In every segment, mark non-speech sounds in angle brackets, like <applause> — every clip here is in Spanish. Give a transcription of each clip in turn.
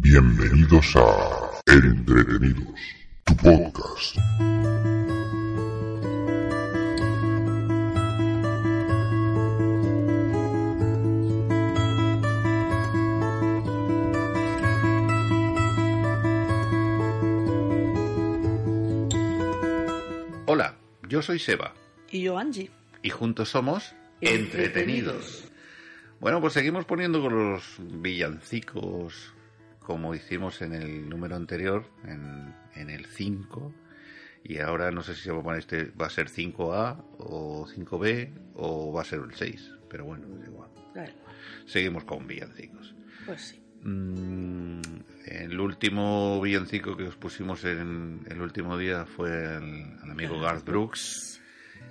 Bienvenidos a Entretenidos, tu podcast. Hola, yo soy Seba Y yo, Angie. y juntos somos Entretenidos. Bueno, pues seguimos poniendo con los villancicos como hicimos en el número anterior, en, en el 5. Y ahora no sé si se va a poner este, va a ser 5A o 5B o va a ser el 6. Pero bueno, es igual. Claro, Seguimos con villancicos. pues sí. Mm, el último villancico que os pusimos en el último día fue el, amigo Garth Brooks.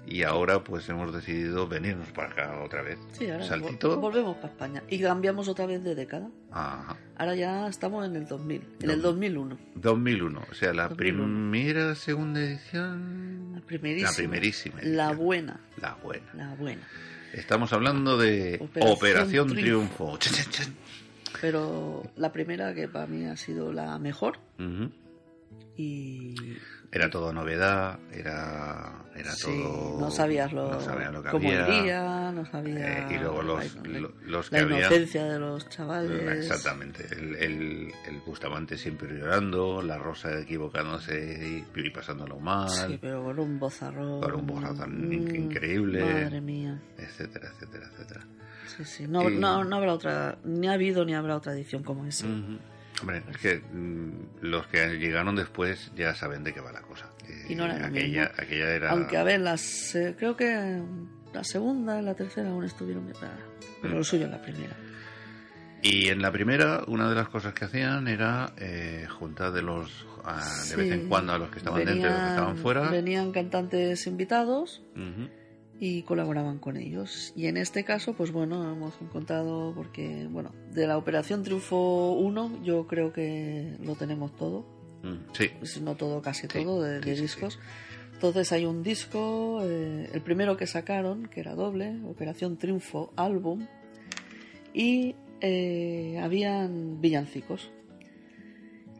Y ahora pues hemos decidido venirnos para acá otra vez. Sí, ahora Saltito. vol- volvemos para España. Y cambiamos otra vez de década. Ajá. Ahora ya estamos en el 2000, en el Dos- 2001. 2001, o sea, la 2001. primera, segunda edición. La primerísima. La primerísima La buena. La buena. La buena. Estamos hablando de Operación Operación, Triunfo. Pero la primera que para mí ha sido la mejor. Y Era todo novedad, era, era sí, todo. no sabías lo, no sabían lo que cómo había. iría, no sabía Eh, y luego los, la, lo- los que la había. inocencia de los chavales. Exactamente. El, el, el Bustamante siempre llorando, la Rosa equivocándose y, y pasándolo mal, Sí, pero con un bozarrón. Con un bozarrón Mm, increíble. Madre mía. etcétera, etcétera, etcétera. Sí, sí. No, Y- no, no habrá otra, ni ha habido ni habrá otra edición como esa. Ujú. Hombre, es que mm, los que llegaron después ya saben de qué va la cosa. Eh, Y no era aquella, mismo. aquella era. Aunque, a ver, las, eh, creo que la segunda y la tercera aún estuvieron bien, pero- Mm. lo suyo en la primera. Y en la primera, una de las cosas que hacían era eh, juntar de los. a- de vez en cuando a los que estaban dentro y a los que estaban fuera. Venían cantantes invitados. Y colaboraban con ellos. Y en este caso, pues bueno, hemos encontrado, porque, bueno, de la Operación Triunfo 1 yo creo que lo tenemos todo. Mm, Sí, si no todo, casi Sí, todo, de, de sí, discos. Entonces hay un disco, eh, el primero que sacaron, que era doble, Operación Triunfo Álbum, y eh, habían villancicos.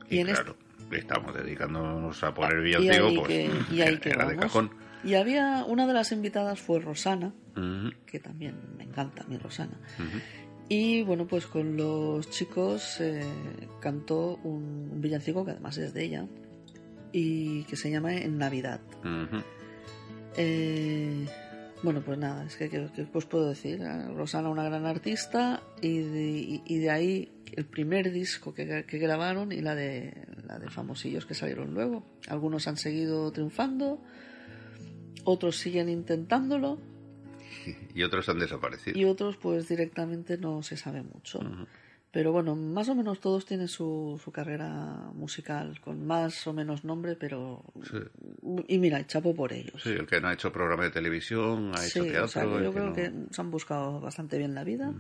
y, Y en este claro, estamos dedicándonos a poner y villancico, ahí pues que- y ahí que <laughs> era de cajón. Y había, una de las invitadas fue Rosana, que también me encanta a mí Rosana. Y bueno, pues con los chicos eh, cantó un, un villancico que además es de ella, y que se llama En Navidad. Eh, bueno, pues nada, es que ¿qué, qué os puedo decir? Eh, Rosana, una gran artista, y de, y- y de ahí el primer disco que, que grabaron y la de, la de famosillos que salieron luego. Algunos han seguido triunfando, otros siguen intentándolo, <laughs> Y otros han desaparecido. y otros pues directamente no se sabe mucho. Ujú. Pero bueno, más o menos todos tienen su, su carrera musical, con más o menos nombre, pero... Sí. Y mira, chapo por ellos. Sí, el que no ha hecho programa de televisión, ha hecho Sí, teatro. o sea, que yo que creo no- que se han buscado bastante bien la vida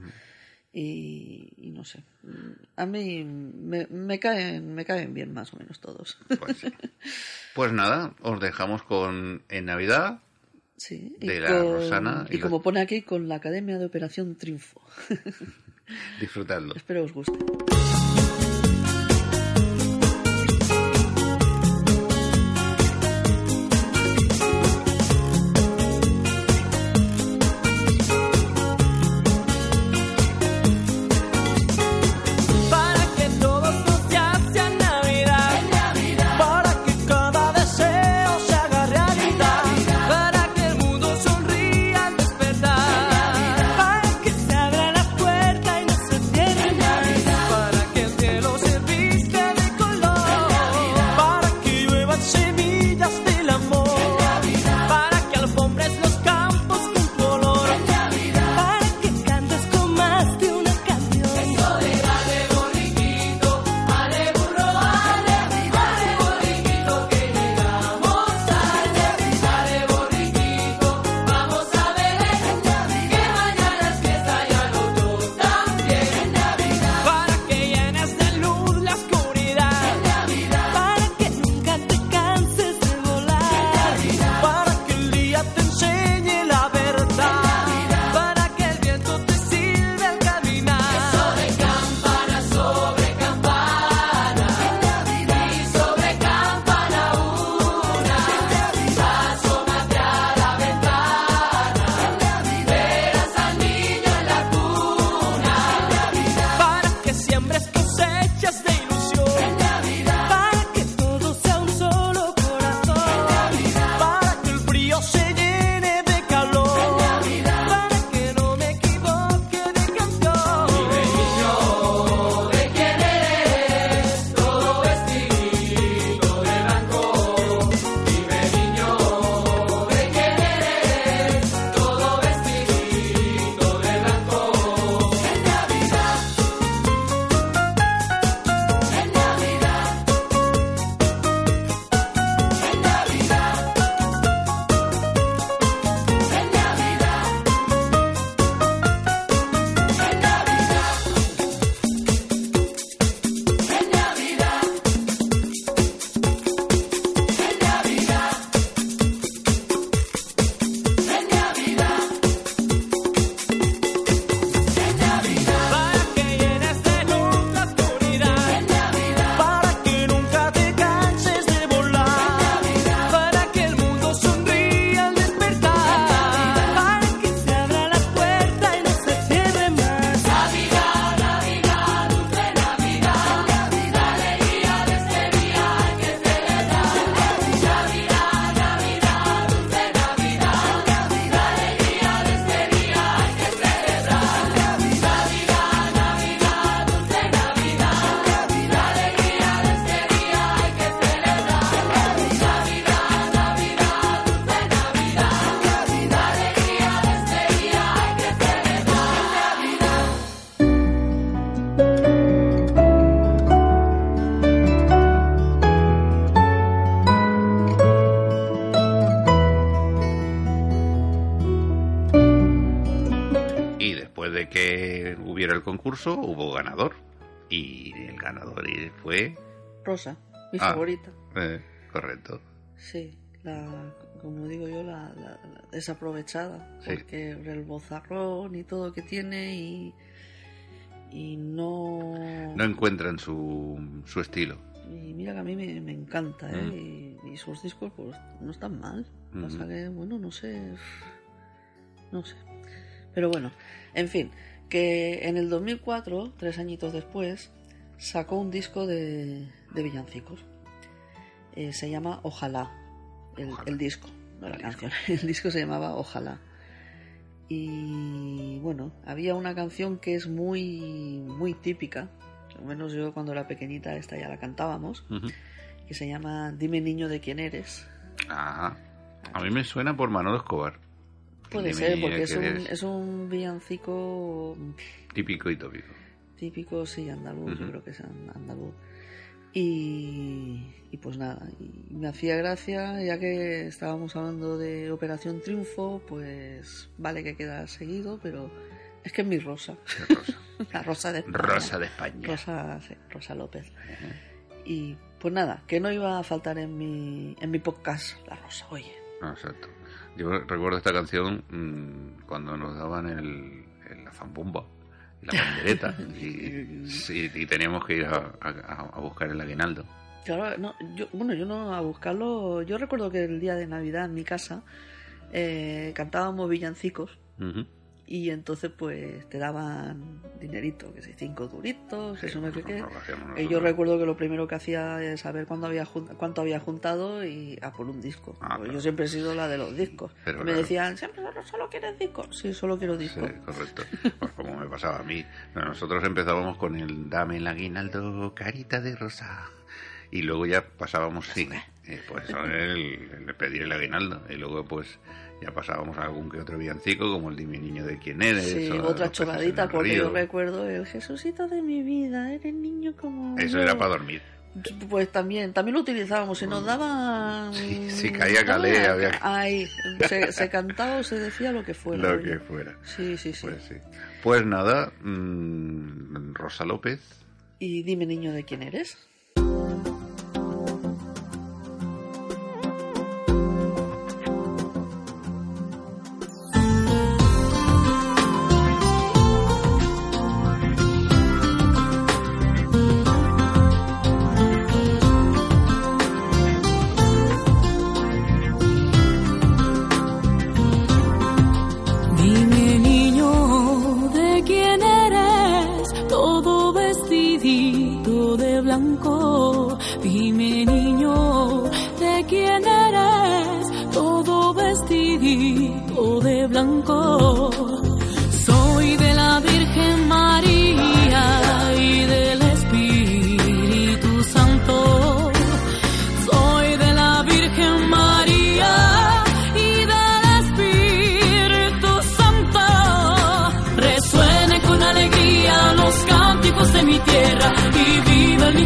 y, y no sé. A mí me, me caen me caen bien más o menos todos. Pues, sí. <laughs> Pues nada, os dejamos con En Navidad. Sí, De la Rosana y, y como pone aquí, con la Academia de Operación Triunfo. <laughs> Disfrutadlo. Espero os guste. Concurso hubo ganador. Y el ganador fue... Rosa, mi Ah. favorita. eh, correcto. Sí, la, como digo yo, la, la- la desaprovechada. Sí. Porque el bozarrón y todo que tiene y, y no... No encuentran su, su estilo. Y mira que a mí me, me encanta, ¿eh? Mm. Y, y sus discos pues no están mal. Ujú. Pasa que, bueno, no sé... No sé. Pero bueno, en fin, que en el 2004, tres añitos después, sacó un disco de, de villancicos. Eh, se llama Ojalá, el, Ojalá. el disco, no la El disco. canción. <laughs> El disco se llamaba Ojalá. Y bueno, había una canción que es muy, muy típica, al menos yo cuando era pequeñita esta ya la cantábamos, que se llama Dime niño de quién eres. Ajá. A mí me suena por Manolo Escobar. Puede ser, porque es ¿qué un, es un villancico Típico y tópico. típico, sí, andaluz, yo creo que es an- andaluz. Y, y pues nada, y me hacía gracia, ya que estábamos hablando de Operación Triunfo, pues vale que queda seguido, pero es que es mi rosa, <laughs> Rosa. la rosa de España. Rosa de España. Rosa, sí, Rosa López. Y pues nada, que no iba a faltar en mi, en mi podcast la rosa, oye. Ah, Exacto. Yo recuerdo esta canción mm, cuando nos daban el, el- la zambomba, la pandereta, <laughs> y, teníamos que ir a, a- a buscar el aguinaldo. Claro, no, yo, bueno, yo no a buscarlo. Yo recuerdo que el día de Navidad en mi casa eh, cantábamos villancicos Ujú. Y entonces pues te daban dinerito, que si cinco duritos, Sí, eso no sé qué. Y yo recuerdo que lo primero que hacía es saber cuándo había cuánto había juntado y a por un disco. Ah, Pues claro. Yo siempre he sido la de los discos. Pero me claro. decían, siempre solo, solo quieres discos. Sí, solo quiero Sí, discos. correcto. <laughs> Pues como me pasaba a mí. Nosotros empezábamos con el dame el aguinaldo, carita de rosa. Y luego ya pasábamos, sí, pues el pedir el aguinaldo. Y luego pues ya pasábamos a algún que otro villancico, como el dime niño de quién eres. Sí, o otra chorradita, porque yo recuerdo el Jesucito de mi vida, eres niño como. Eso yo". era para dormir. Pues también, también lo utilizábamos. Si nos daban. Sí, si caía calé, Ah, había Ahí, se, se cantaba o se decía lo que fuera. Lo oye. que fuera. Sí, sí, sí. Pues sí. Pues nada, mm, Rosa López. Y dime, niño, de quién eres.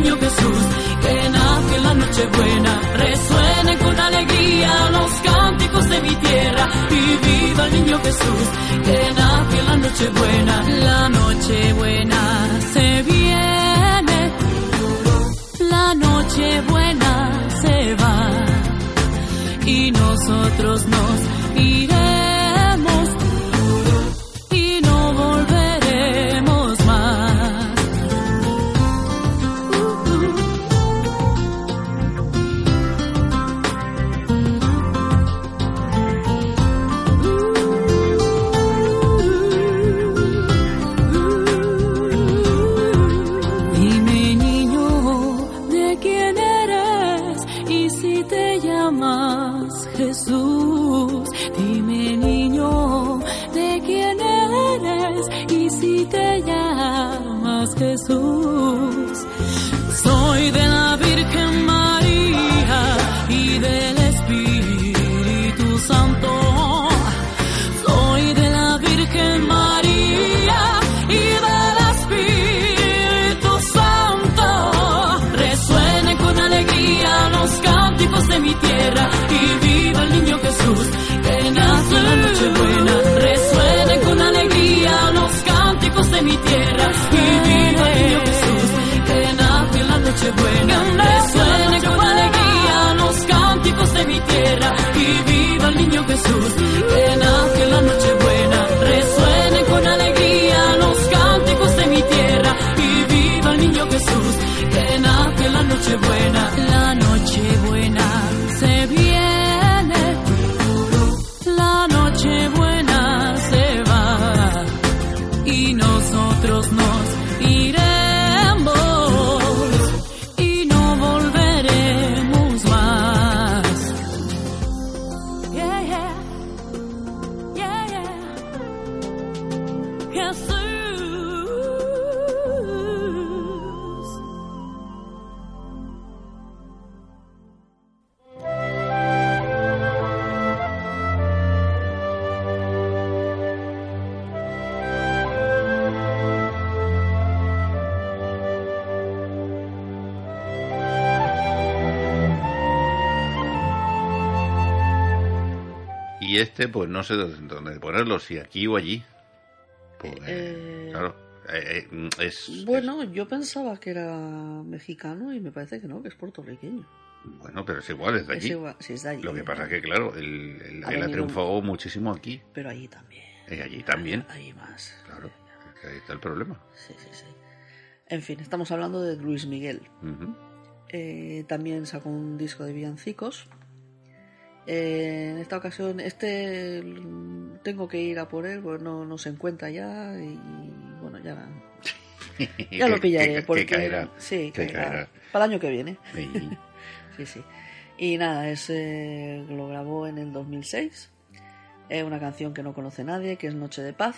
Niño Jesús que nace en la noche buena. Resuene con alegría los cánticos de mi tierra y viva el niño Jesús que nace en la noche buena. La noche buena se viene. La noche buena se va y nosotros nos iremos este, pues no sé dónde, ponerlo, si aquí o allí. Pues, Eh, claro, eh, eh, es, Bueno, yo pensaba que era mexicano y me parece que no, que es puertorriqueño. bueno, pero es igual, es de Es allí. igual, sí, es de allí. Lo que pasa es que, claro, él, él- Ha él ha venido- triunfado muchísimo aquí. Pero allí también. Y allí también. Ahí más. Claro, ahí está el problema. Sí, sí, sí. En fin, estamos hablando de Luis Miguel. Eh, también sacó un disco de villancicos. Eh, en esta ocasión, este tengo que ir a por él, porque no, no se encuentra ya y bueno, ya, <laughs> ya lo pillaré. que- porque, que caerá. Sí, que caerá. caerá. Para el año que viene. Y- <laughs> Sí, sí. Y nada, ese lo grabó en el 2006. Es una canción que no conoce nadie, que es Noche de Paz.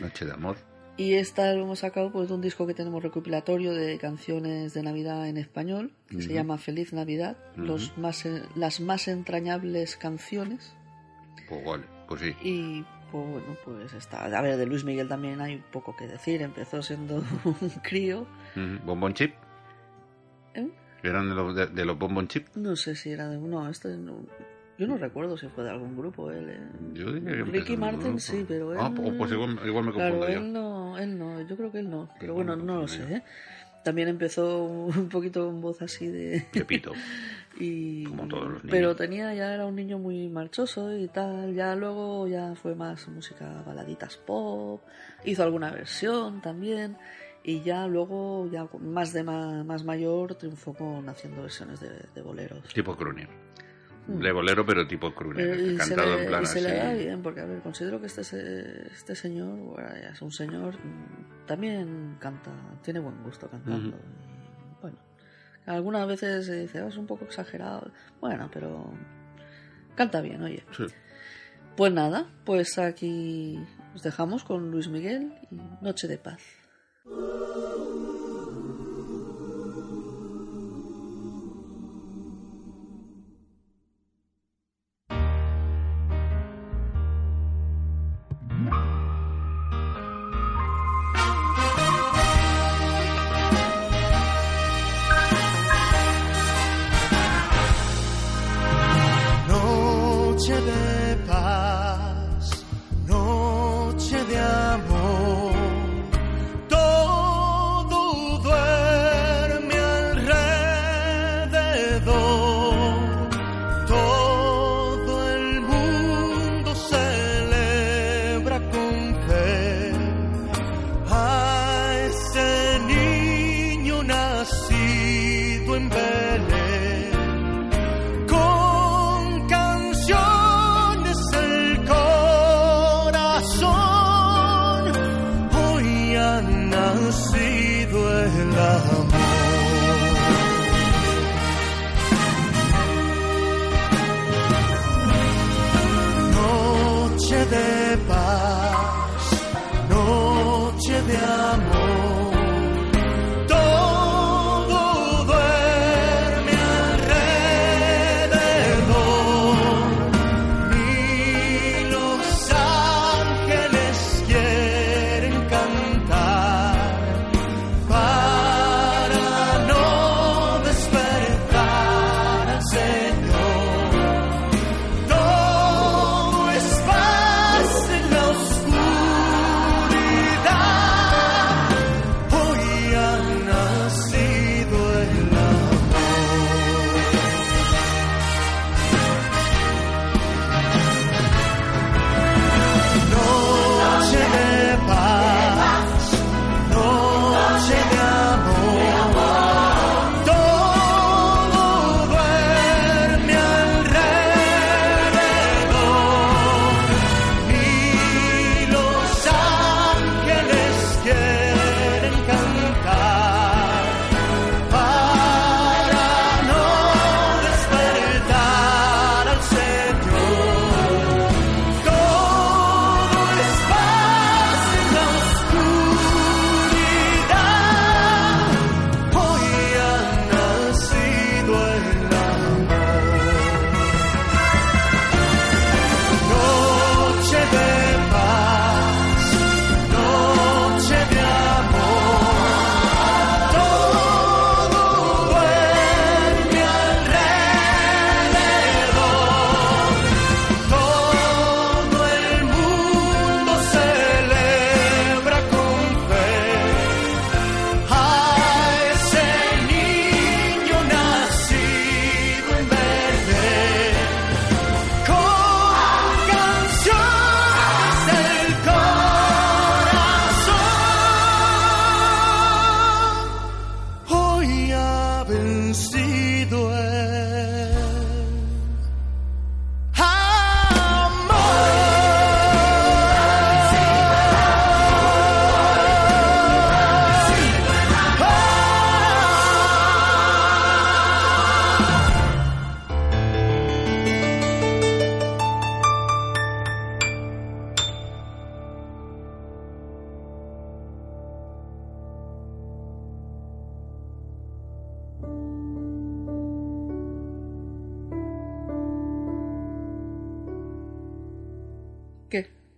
Noche de amor. Y esta lo hemos sacado pues, de un disco que tenemos recopilatorio de canciones de Navidad en español, que se llama Feliz Navidad, los más, las más entrañables canciones. Pues vale, pues sí. Y pues bueno, pues está. A ver, de Luis Miguel también hay poco que decir. Empezó siendo <laughs> un crío. Ujú. ¿Bombón chip? ¿eh? ¿Eran de los, de, de los bombón chip? No sé si era de. No, este no- Yo no recuerdo si fue de algún grupo él. eh. Yo diría que empezó Ricky Martin sí, pero él. Ah, pues, igual, igual me confundo Claro, yo. él no, él no, yo creo que él no, pero bueno, no lo sé. ¿eh? También empezó un poquito con voz así de... Pepito. <laughs> y, Como todos los niños. Pero tenía, ya era un niño muy marchoso y tal, ya luego ya fue más música baladitas pop, hizo alguna versión también y ya luego, ya más de ma- más, mayor, triunfó con haciendo versiones de, de boleros. Tipo crooner. De bolero, pero tipo crooner. Eh, y se, cantado le, en plan y se le da bien, porque a ver, considero que este, este señor, bueno, es un señor, mm, también canta, tiene buen gusto cantando. Bueno, algunas veces se dice, "Ah, es un poco exagerado. Bueno, pero canta bien, oye. Sí. Pues nada, pues aquí os dejamos con Luis Miguel y Noche de Paz.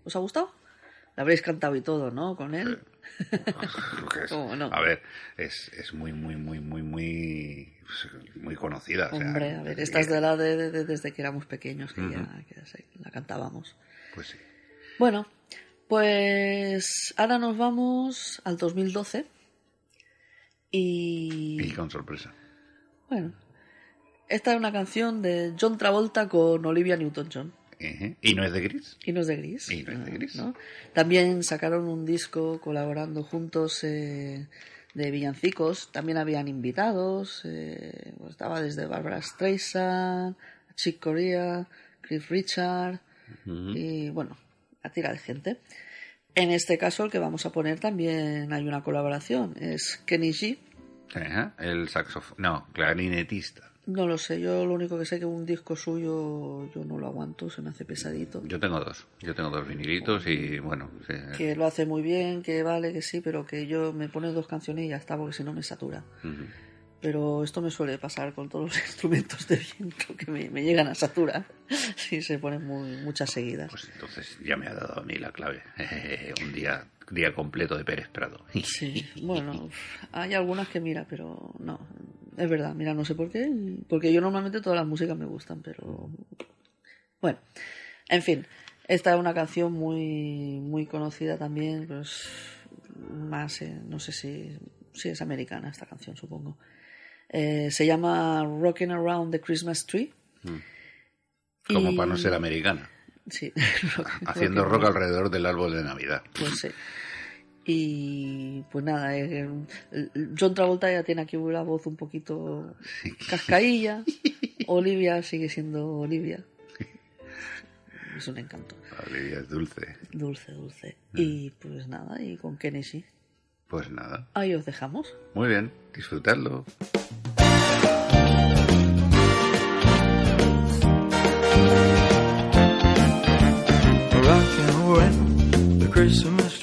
¿Os ha gustado? La habréis cantado y todo, ¿no? Con él. <laughs> A ver, es, es muy, muy, muy, muy, muy, muy conocida. o sea, Hombre, a ver, es esta es de la de, de- desde que éramos pequeños, que, ya, que ya se- la cantábamos. Pues sí. Bueno, pues ahora nos vamos al 2012 y... Y con sorpresa. Bueno, esta es una canción de John Travolta con Olivia Newton-John. ¿Y no es de Gris? Y no es de Gris. Y no es de Gris. ¿no? También sacaron un disco colaborando juntos eh, de villancicos. También habían invitados. eh, pues estaba desde Barbara Streisand, Chick Corea, Chris Richard y bueno, a tira de gente. En este caso, el que vamos a poner también hay una colaboración. Es Kenny G. Ajá, El saxofón. No, clarinetista. No lo sé, yo lo único que sé que un disco suyo yo no lo aguanto, se me hace pesadito. Yo tengo dos. Yo tengo dos vinilitos y bueno. sí, que lo hace muy bien, que vale, que sí, pero que yo me pone dos canciones y ya está, porque si no me satura. Pero esto me suele pasar con todos los <laughs> instrumentos de viento que me, me llegan a saturar <laughs> si se ponen muy, muchas seguidas. Pues entonces ya me ha dado a mí la clave. <laughs> Un día, día completo de Pérez Prado. Sí, bueno, hay algunas que mira, pero no, es verdad, mira, no sé por qué, porque yo normalmente todas las músicas me gustan, pero bueno, en fin, esta es una canción muy, muy conocida también, pues más, eh, no sé si, si es americana esta canción, supongo. Eh, se llama Rocking Around the Christmas Tree. Como Y- para no ser americana. Sí, <laughs> Haciendo rock alrededor del árbol de Navidad. Pues sí. Y pues nada, eh, John Travolta ya tiene aquí la voz un poquito cascailla. <laughs> Olivia sigue siendo Olivia. <laughs> Es un encanto. Olivia es dulce. Dulce, dulce. Y pues nada, y con Kennedy. Pues nada. Ahí os dejamos. Muy bien. Disfrutadlo. the Christmas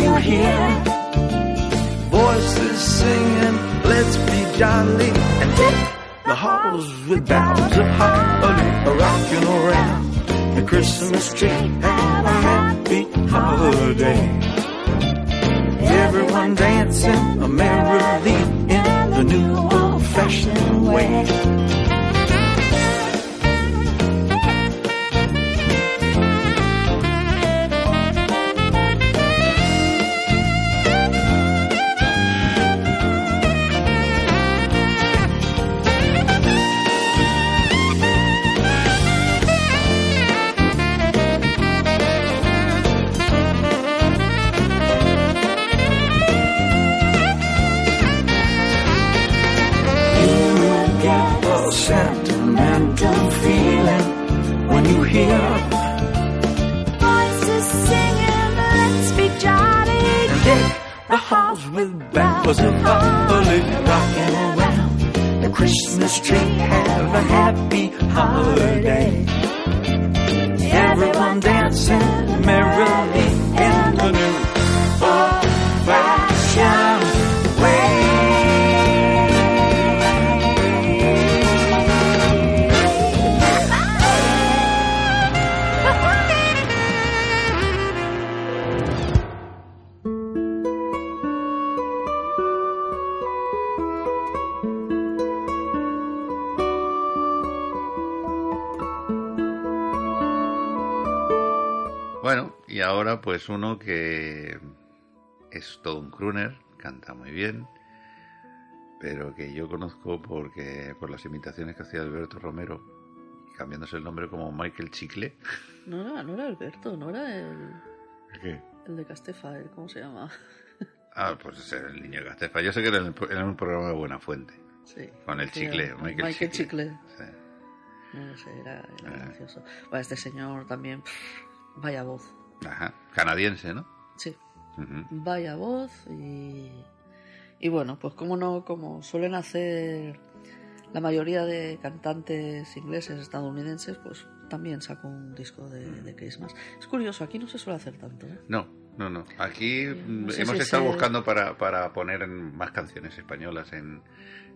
you hear voices singing, let's be jolly and deck the halls with boughs of holly rocking around the Christmas tree. Have a happy holiday. Everyone dancing a merrily in the new old-fashioned way. Voices singing, let's be jolly. deck the halls with boughs of holly rocking around the Christmas tree. Have a happy holiday. Everyone dancing merrily Pues uno que es todo un crooner, canta muy bien, pero que yo conozco porque por las imitaciones que hacía Alberto Romero, cambiándose el nombre como Michael Chicle. <laughs> No era, no era Alberto, no era el, ¿Qué? el de Castefa, el- ¿cómo se llama? <laughs> Ah, pues es el niño Castefa. Yo sé que era el- en un programa de Buena Fuente. Sí. Con el chicle, era Michael, Michael Chicle. Sí. No sé, era, era Ah. gracioso. Bueno, este señor también, pff, vaya voz. Ajá. Canadiense, ¿no? Sí, vaya voz y... Y bueno, pues como no, como suelen hacer la mayoría de cantantes ingleses, estadounidenses, pues también sacó un disco de, de Christmas. Es curioso, aquí no se suele hacer tanto, ¿eh? No, no, no. Aquí mm, sé hemos si estado se- buscando para, para poner más canciones españolas en,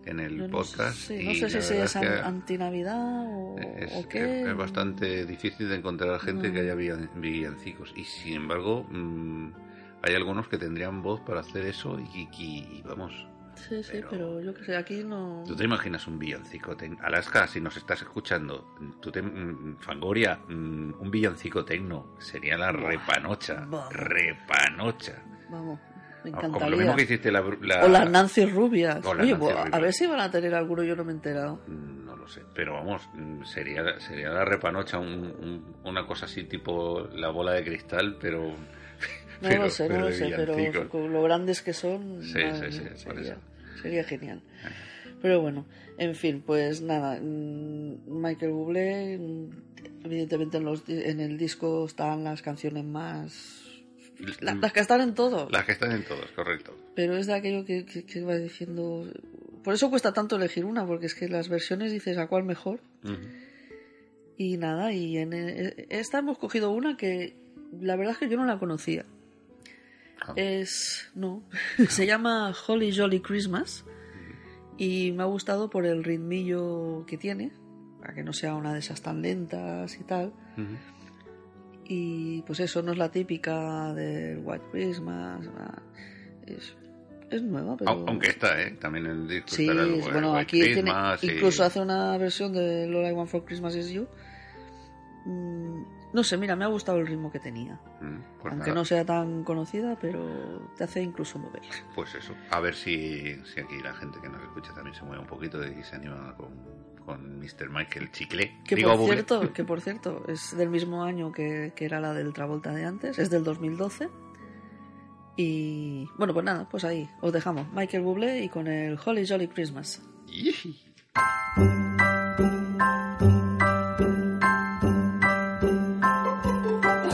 en el no podcast. sé- no sé si verdad es an- antinavidad o, es, o qué. es- es bastante difícil de encontrar gente No. que haya villan- villancicos. Y sin embargo, mm, hay algunos que tendrían voz para hacer eso y, y- y vamos. Sí, sí, pero- pero yo que sé, aquí no... ¿Tú te imaginas un villancico? Alaska, si nos estás escuchando, tú te, mm, Fangoria, mm, un villancico tecno, sería la Buah, repanocha. vamos. Repanocha. Vamos, me Como lo encantaría. mismo que hiciste la... la- O las Nancy Rubias. O las Oye, Nancy pues, a Rubias. ver si van a tener alguno, yo no me he enterado. Mm, No lo sé, pero vamos, sería, sería la repanocha un- un- una cosa así tipo la bola de cristal, pero... No <laughs> lo sé, no lo sé, pero con lo grandes que son, Sí, sí, sí, por sería, eso. Sería genial. Pero bueno, en fin, pues nada, mm, Michael Bublé, mm, evidentemente en, los, en el disco están las canciones más... la- las que están en todo, Las que están en todos, correcto. pero es de aquello que, que, que iba diciendo... Por eso cuesta tanto elegir una, porque es que las versiones dices a cuál mejor. Y nada, y en e- esta hemos cogido una que la verdad es que yo no la conocía. Ah. Es. No. <laughs> Se llama Holly Jolly Christmas. Y me ha gustado por el ritmillo que tiene. Para que no sea una de esas tan lentas y tal. Y pues eso no es la típica del White Christmas. Es, es nueva, pero. Au- Aunque está, ¿eh? También el disco Sí, estará el- es- el bueno, White aquí tiene, Christmas y- incluso hace una versión de All I Want for Christmas Is You. No sé, mira, me ha gustado el ritmo que tenía. Mm, pues Aunque nada, no sea tan conocida, pero te hace incluso mover. Pues eso, a ver si, si aquí la gente que nos escucha también se mueve un poquito y se anima con, con Mr. Michael Chicle. Que Digo, por cierto, <laughs> que por cierto, es del mismo año que, que era la del Travolta de antes, es del 2012. Y bueno, pues nada, pues ahí os dejamos. Michael Bublé y con el Holly Jolly Christmas.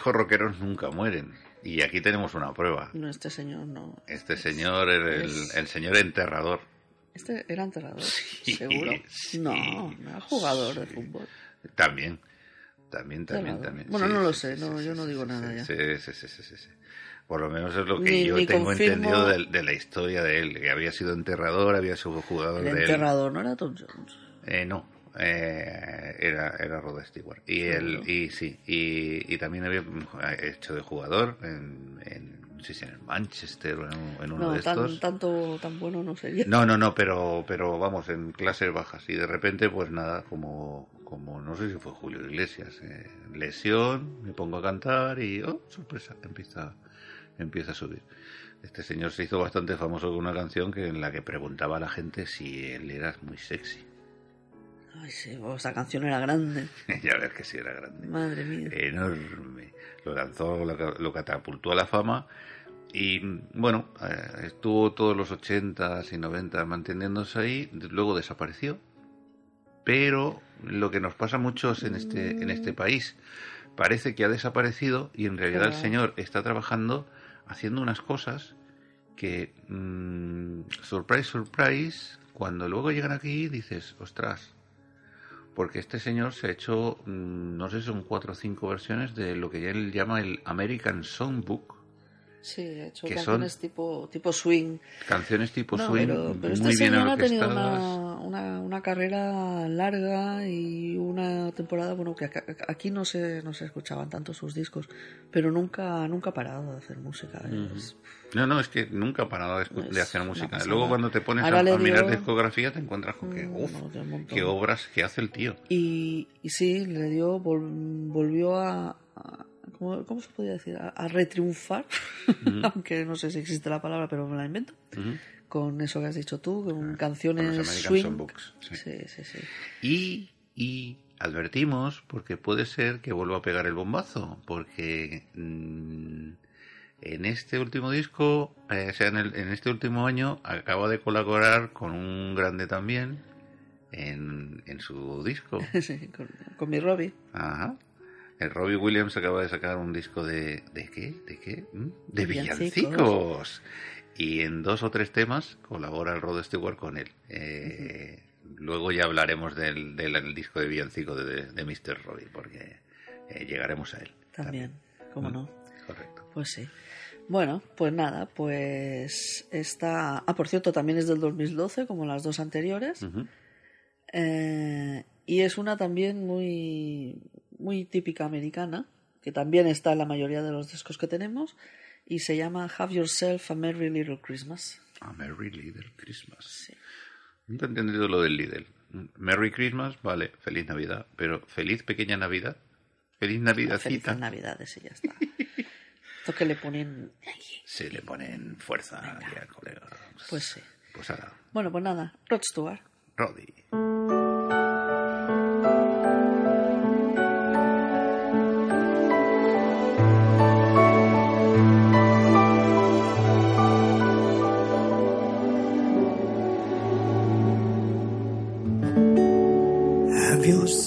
Viejos rockeros nunca mueren. Y aquí tenemos una prueba. No, este señor no. Este señor era el, Es- el señor enterrador. Este era enterrador, Sí, seguro. sí. No, no era jugador de fútbol. También. También, también, Enterrador. también. Bueno, Sí, no lo sí, sé, sí, no, sí, yo sí, no sí, digo sí, nada ya. Sí, sí, sí, sí, sí, sí. Por lo menos es lo que Ni- yo ni tengo confirmo- entendido de, de la historia de él, que había sido enterrador, había sido jugador El de él. enterrador no era Tom Jones. Eh, no, eh, era, era Rod Stewart. Y, él, y sí, y, y también había hecho de jugador en, en no sé si en el Manchester o en, en uno No, de tan, estos. tanto, tan bueno no sería. No, no, no, pero, pero vamos, en clases bajas. Y de repente, pues nada, como, como no sé si fue Julio Iglesias, eh, lesión, me pongo a cantar y, oh, sorpresa, empieza, empieza a subir. Este señor se hizo bastante famoso con una canción que en la que preguntaba a la gente si él era muy sexy. Oh, esa canción era grande. <laughs> ya ves que sí era grande. Madre mía. enorme. Lo lanzó, lo, lo catapultó a la fama y bueno, eh, estuvo todos los 80s y 90 manteniéndose ahí, luego desapareció. Pero lo que nos pasa a muchos en este, en este país, parece que ha desaparecido y en realidad el señor está trabajando haciendo unas cosas que, mm, surprise, surprise, cuando luego llegan aquí dices, ostras, porque este señor se ha hecho, mm, no sé son cuatro o cinco versiones de lo que él llama el American Songbook, Sí, ha hecho que canciones tipo, tipo swing. canciones tipo No, swing, pero, pero este muy bien señor ha tenido una, una, una carrera larga y una temporada, bueno, que aquí no se, no se escuchaban tanto sus discos, pero nunca, nunca ha parado de hacer música. Es- No, no, es que nunca ha parado de, escu- Es de hacer música. Luego cuando te pones a, mirar dio- discografía te encuentras con que, Mm, uff, no, qué obras que hace el tío. Y, y sí, le dio, vol- volvió a, a- ¿cómo, cómo se podría decir? A, a retriunfar, <laughs> aunque no sé si existe la palabra, pero me la invento, con eso que has dicho tú, con Con canciones los American swing. Songbooks, sí. Sí, sí, sí. Y, y advertimos, porque puede ser que vuelva a pegar el bombazo, porque mm, en este último disco, eh, o sea, en, el- en este último año, acaba de colaborar con un grande también en, en su disco. <laughs> Sí, con, con mi Robbie. Ajá. El Robbie Williams acaba de sacar un disco de... ¿De qué? ¿De qué? ¿Mm? De Villancicos. villancicos. Y en dos o tres temas colabora el Rod Stewart con él. Eh, Luego ya hablaremos del, del disco de villancico de, de Mr. Robbie, porque eh, llegaremos a él. También, cómo no. Correcto. Pues sí. Bueno, pues nada, pues está... Ah, por cierto, también es del 2012, como las dos anteriores. Eh, y es una también muy, muy típica americana, que también está en la mayoría de los discos que tenemos, y se llama Have Yourself a Merry Little Christmas. A Merry Little Christmas. Sí. Nunca he entendido lo del Lidl. Merry Christmas, vale, feliz Navidad, pero feliz pequeña Navidad. Feliz Navidadcita. Felices Navidades y ya está. <laughs> Esto que le ponen... Se le ponen fuerza colega. Pues sí. Pues ahora, Bueno, pues nada, Rod Stewart. Roddy.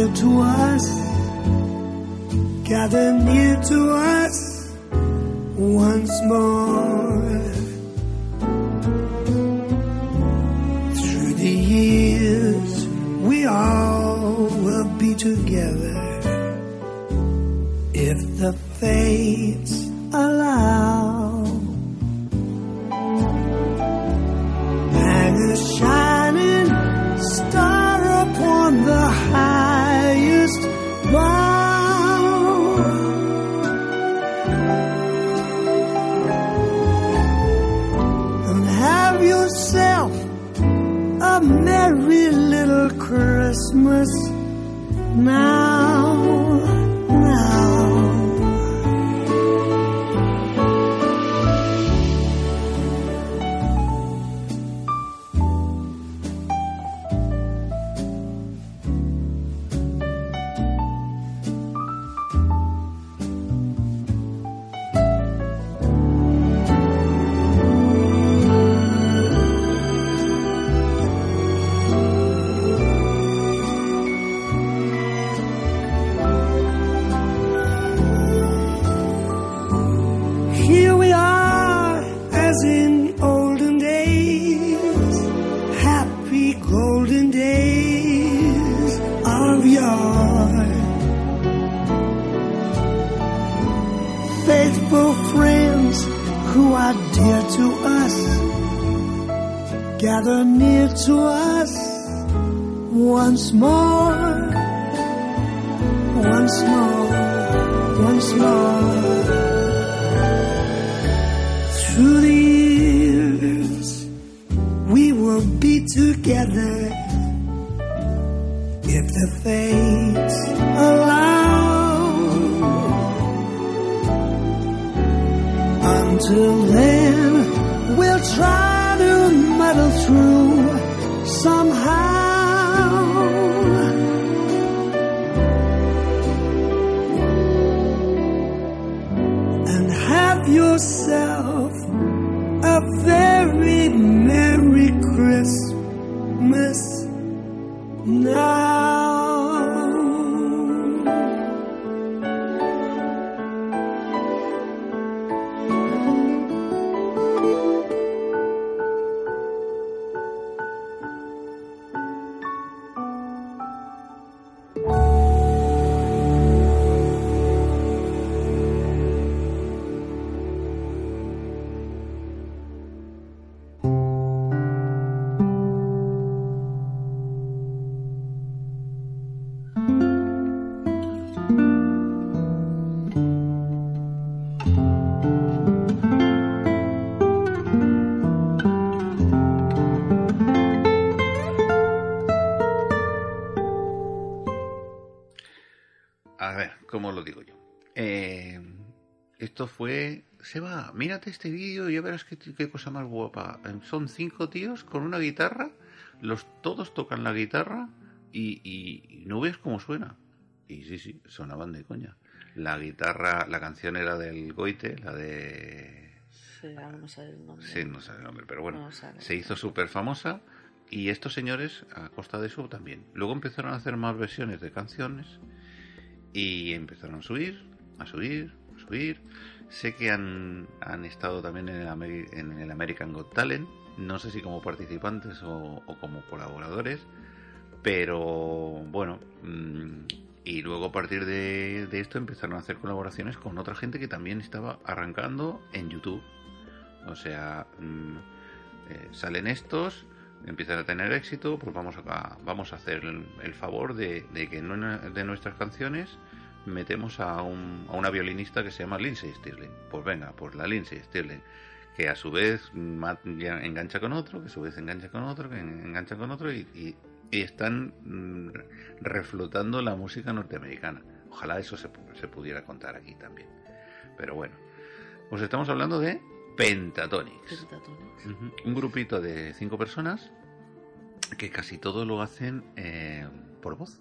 Dear to us gather near to us once more. Through the years, we all will be together another metal through somehow. Esto fue... Se va, mírate este vídeo y ya verás qué, qué cosa más guapa. Son cinco tíos con una guitarra, los todos tocan la guitarra y, y- y no ves cómo suena. Y sí, sí, sonaban de coña. La guitarra, la canción era del Goite, la de... Sí, no sale el nombre. Sí, no sale el nombre, pero bueno, No sale. se hizo súper famosa y estos señores, a costa de eso también. Luego empezaron a hacer más versiones de canciones y empezaron a subir, a subir, Sé que han, han estado también en el, Ameri- en el American Got Talent, no sé si como participantes o, como colaboradores, pero bueno, mm, y luego a partir de, esto empezaron a hacer colaboraciones con otra gente que también estaba arrancando en YouTube. O sea, mm, eh, salen estos, empiezan a tener éxito, pues vamos a, vamos a hacer el, favor de, de que una de nuestras canciones metemos a, un, a una violinista que se llama Lindsay Stirling. Pues venga, pues la Lindsay Stirling, que a su vez engancha con otro, que a su vez engancha con otro, que engancha con otro y, y- y están mm, reflotando la música norteamericana. Ojalá eso se, se pudiera contar aquí también. Pero bueno, pues estamos hablando de Pentatonix. Pentatonix. Ujú. Un grupito de cinco personas que casi todo lo hacen eh, por voz.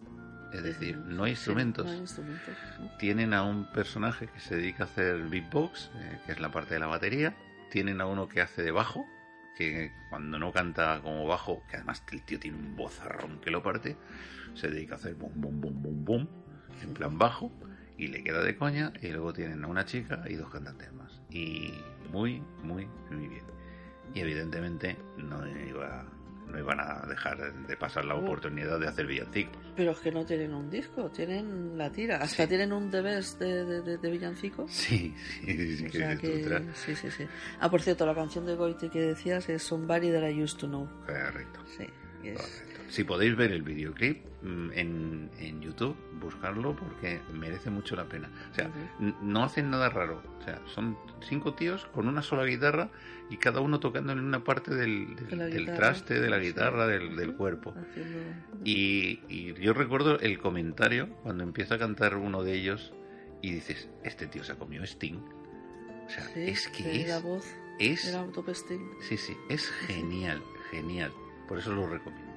Es decir, no hay Sí, instrumentos. no hay instrumentos. ¿no? Tienen a un personaje que se dedica a hacer beatbox, eh, que es la parte de la batería. Tienen a uno que hace de bajo, que cuando no canta como bajo, que además el tío tiene un vozarrón que lo parte, se dedica a hacer boom, boom, boom, boom, boom, en plan bajo. y le queda de coña y luego tienen a una chica y dos cantantes más. Y muy, muy, muy bien. Y evidentemente no iba no iban a dejar de pasar la oportunidad de hacer villancicos. Pero es que no tienen un disco, tienen la tira. Hasta Sí. tienen un DVD de, de, de, villancicos. Sí, sí, sí, O sí, sí, sí. Ah, por cierto, la canción de Goiti que decías es Somebody That I Used to Know. Correcto. Sí, es- Correcto. Si podéis ver el videoclip en, en YouTube, buscarlo porque merece mucho la pena. O sea, no hacen nada raro. O sea, son cinco tíos con una sola guitarra y cada uno tocando en una parte del, del- traste, de la guitarra, del, del cuerpo. Y, y yo recuerdo el comentario cuando empieza a cantar uno de ellos y dices, este tío se ha comido Sting. O sea, Sí, es que sí, es, la voz es, sí, sí, es genial, genial. Por eso lo recomiendo.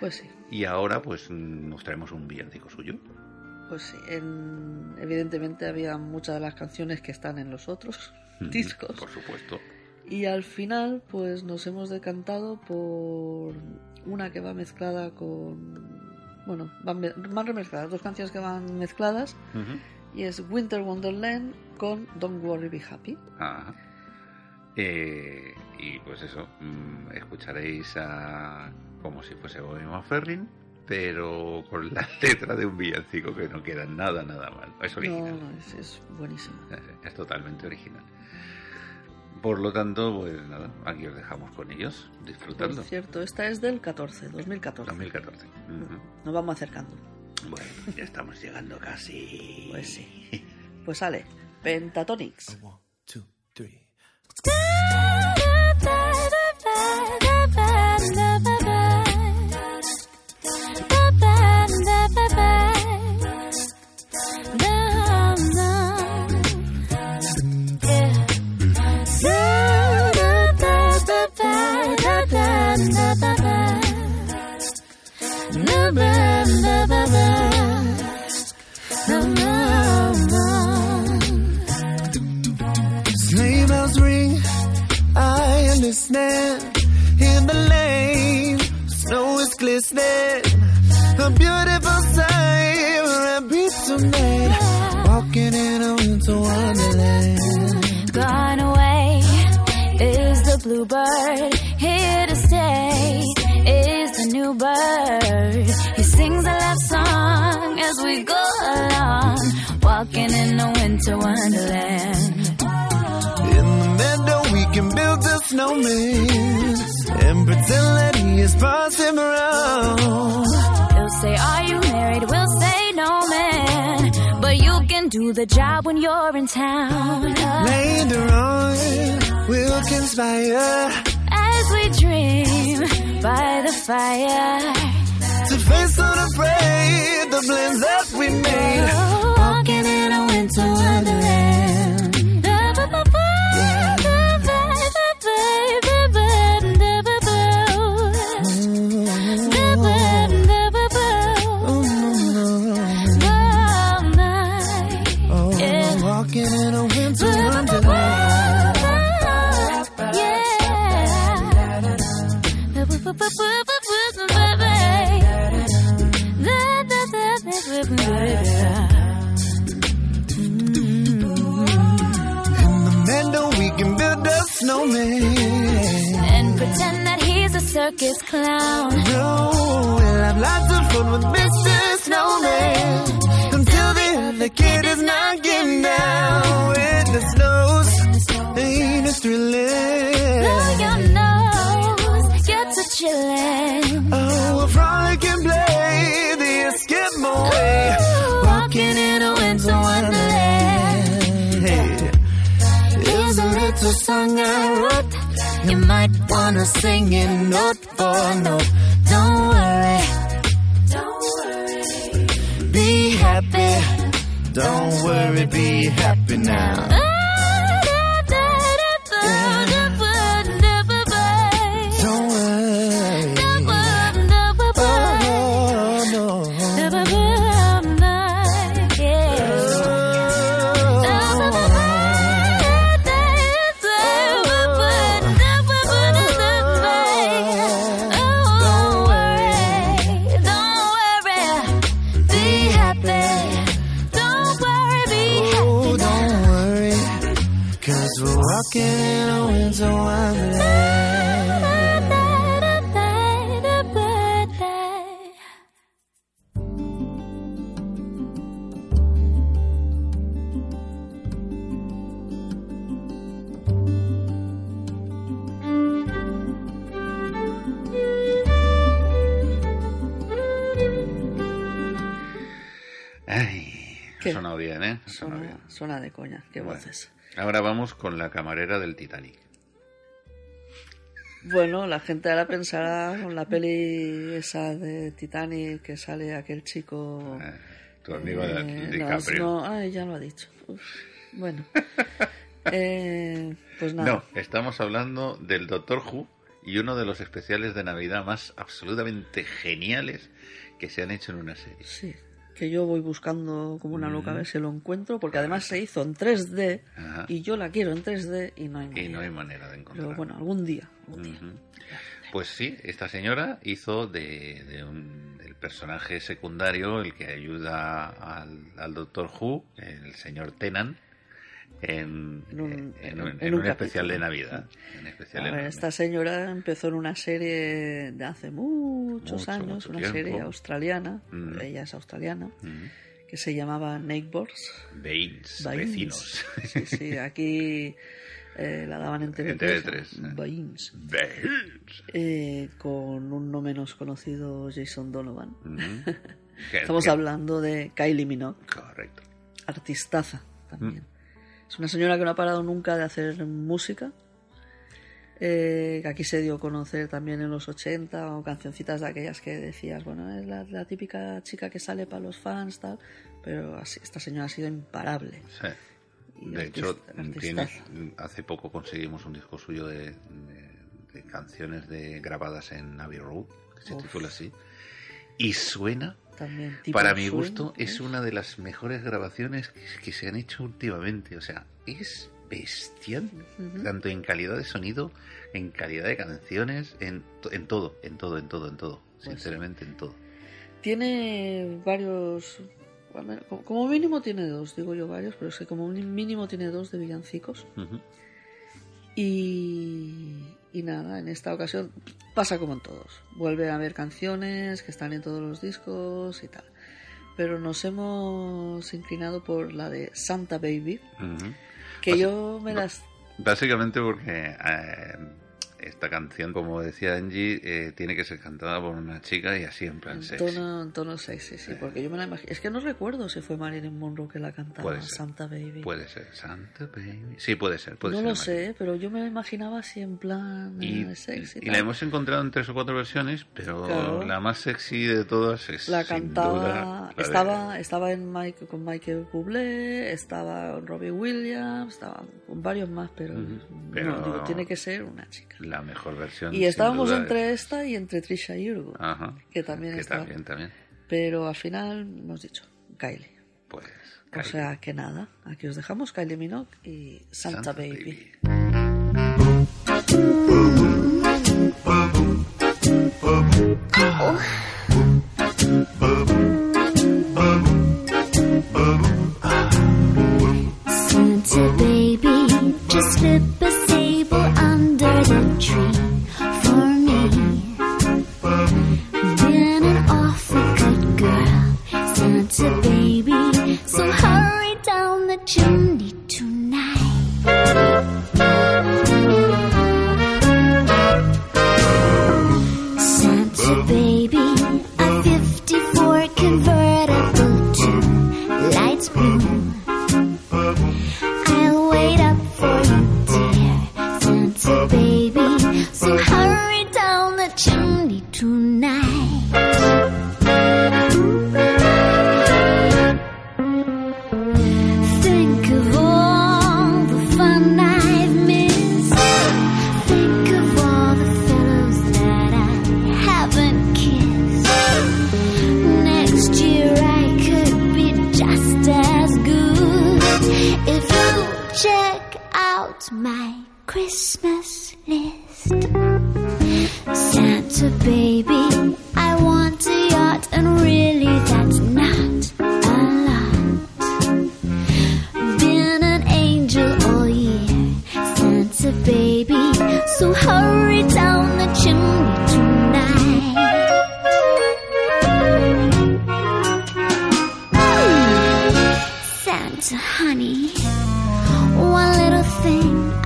Pues sí, Y ahora pues nos traemos un villancico suyo. pues sí. En- Evidentemente había muchas de las canciones que están en los otros discos. Por supuesto. Y al final, pues nos hemos decantado por una que va mezclada con. Bueno, van, me- van remezcladas, dos canciones que van mezcladas. Y es Winter Wonderland con Don't Worry Be Happy. Ajá. Eh, y pues eso, mm, escucharéis a como si fuese Bohemian Ferrin, pero con la letra de un villancico que no queda nada, nada mal. Es original. no, es, es buenísimo. Es- Es totalmente original. Por lo tanto, pues nada, aquí os dejamos con ellos, Por disfrutando. cierto, esta es del 14, 2014. 2014. Ujú. Nos vamos acercando. Bueno, ya estamos llegando casi. Pues sí. Pues sale, Pentatonics. One, two, three. Understand. In the lane, snow is glistening. A beautiful sight, we're happy tonight. Walking in a winter wonderland. Gone away is the bluebird. Here to stay is the new bird. He sings a love song as we go along, walking in a winter wonderland. We can build a snowman and pretend that he is passing around. They'll say, Are you married? We'll say, No, man. But you can do the job when you're in town. Later on, we'll conspire As we dream by the fire. to face unafraid the plans that we made. Walking in a winter wonderland. Snowman. And pretend that he's a circus clown. No, we'll have lots of fun with Mr. Snowman. Until the other kid is knocking down with the snows. Ain't it thrilling? Blow your nose, get to chillin'. Oh, we'll frolic and play the Eskimo way. Walking in a a song I wrote. You might wanna sing it note for note. Don't worry, Don't worry. be happy. Don't worry, be happy now. Ah. happy. Don't worry, be happy. oh, don't worry, cause we're walking on winter wonderland. <laughs> Suena, suena de coña, qué Bueno. voces. Ahora vamos con la camarera del Titanic. Bueno, la gente ahora pensará con la peli esa de Titanic que sale aquel chico. Eh, tu amigo de eh, no, DiCaprio. no, ay, ya lo ha dicho. Uf, bueno. <laughs> Eh, pues nada. No, estamos hablando del Doctor Who y uno de los especiales de Navidad más absolutamente geniales que se han hecho en una serie. Sí, que yo voy buscando como una loca a Mm. ver si lo encuentro, porque además se hizo en 3D Ajá. y yo la quiero en 3D y no hay manera. Y no hay manera de encontrarlo. Pero bueno, algún día. algún día. Ujú. Pues sí, esta señora hizo de, de un, del personaje secundario, el que ayuda al, al Doctor Who, el señor Tennant, en, En un- en- en un- en en un un especial de Navidad. En especial A de ver, Navidad. esta señora empezó en una serie de hace muchos Mucho, años, mucho una tiempo. serie australiana, Mm. ella es australiana, Ujú. que se llamaba Neighbors. Baines, Baines. vecinos. Sí, sí, aquí eh, la daban en TV3. En TV3, eh. Eh, con un no menos conocido Jason Donovan. <laughs> Que- Estamos hablando de Kylie Minogue, Correcto. artistaza también. Es una señora que no ha parado nunca de hacer música. eh, que aquí se dio a conocer también en los 80 o cancioncitas de aquellas que decías, bueno, es la, la típica chica que sale para los fans, tal, pero así, esta señora ha sido imparable. Sí. De artista- hecho, hace poco conseguimos un disco suyo de, de- de canciones de, grabadas en Abbey Road, que se Uf. titula así. Y suena, También, para mi gusto, es una de las mejores grabaciones que, que se han hecho últimamente. O sea, es bestial, tanto en calidad de sonido, en calidad de canciones, en, en todo, en todo, en todo, en todo. Pues Sinceramente, en todo. Tiene varios. como- mínimo tiene dos, digo yo varios, pero es que como mínimo tiene dos de villancicos. Y, y nada, en esta ocasión pasa como en todos. Vuelve a haber canciones que están en todos los discos y tal. Pero nos hemos inclinado por la de Santa Baby, que yo me las... Básicamente porque eh, esta canción, como decía Angie, eh, tiene que ser cantada por una chica y así en plan En sexy. tono, en tono sexy, sí, porque yo me la imagino... Es que no recuerdo si fue Marilyn Monroe que la cantaba, Puede ser. Santa Baby. Puede ser, Santa Baby. Sí, puede ser. Puede no ser lo sé, pero yo me la imaginaba así en plan Y, eh, sexy. y tal. la hemos encontrado en tres o cuatro versiones, pero Claro. la más sexy de todas es La sin cantaba, duda, la de- estaba, estaba en Mike, con Michael Bublé, estaba con Robbie Williams, estaba con varios más, pero, Ujú. no, Pero- digo, tiene que ser una chica. La mejor versión. Y estábamos entre es- esta y entre Trisha Yearwood, Ajá. que también que está. también, también. pero al final hemos dicho Kylie. Pues. O sea que nada, aquí os dejamos Kylie Minogue y Santa, Baby. Santa baby, just slip to honey. One little thing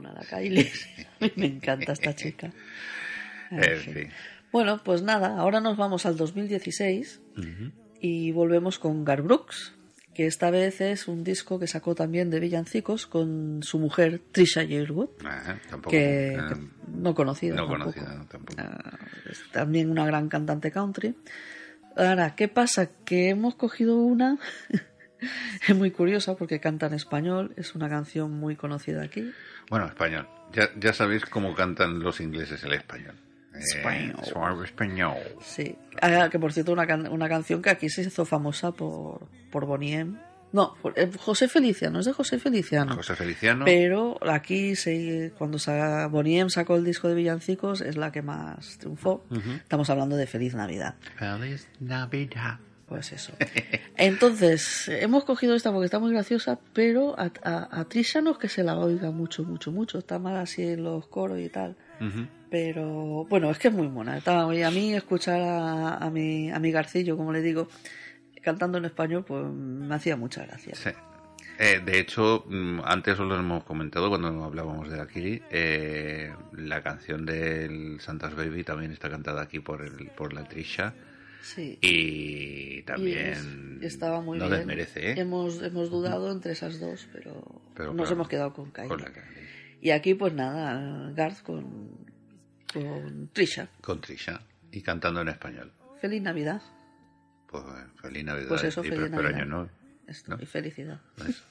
La Kylie. <laughs> Me encanta esta chica. En fin. Bueno, pues nada, ahora nos vamos al 2016 y volvemos con Gar Brooks, que esta vez es un disco que sacó también de villancicos con su mujer Trisha Yearwood, que, eh, que no conocida. no tampoco. conocida, no, tampoco. Ah, es también una gran cantante country. Ahora, ¿qué pasa? Que hemos cogido una, <laughs> es muy curiosa porque canta en español, es una canción muy conocida aquí. Bueno, español. Ya, ya sabéis cómo cantan los ingleses el español. Eh, Español. suave español. Sí, Ah, que por cierto, una, can- una canción que aquí se hizo famosa por, por Bonnie M. No, por- eh, José Feliciano, es de José Feliciano. José Feliciano. Pero aquí, se, cuando sa- Bonnie M sacó el disco de Villancicos, es la que más triunfó. Estamos hablando de Feliz Navidad. Feliz Navidad. Pues eso. Entonces, hemos cogido esta porque está muy graciosa, pero a, a, a Trisha no es que se la oiga mucho, mucho, mucho. Está mal así en los coros y tal. Pero bueno, es que es muy mona. Está- y a mí escuchar a, a, mi, a mi Garcillo, como le digo, cantando en español, pues me hacía mucha gracia. Sí. Eh, de hecho, mm, antes os lo hemos comentado cuando hablábamos de Akiri, eh, la canción del Santa's Baby también está cantada aquí por el, por la Trisha Sí. y Y también es- estaba muy no bien. desmerece, ¿eh? Hemos, hemos dudado entre esas dos, pero, Pero nos claro, hemos quedado con Kylie. con la Kylie. Y aquí, pues nada, Garth con, con Trisha. Con Trisha y cantando en español. Feliz Navidad. Pues feliz Navidad Pues eso, y feliz Navidad. año nuevo. Esto, ¿No? Y felicidad. Eso.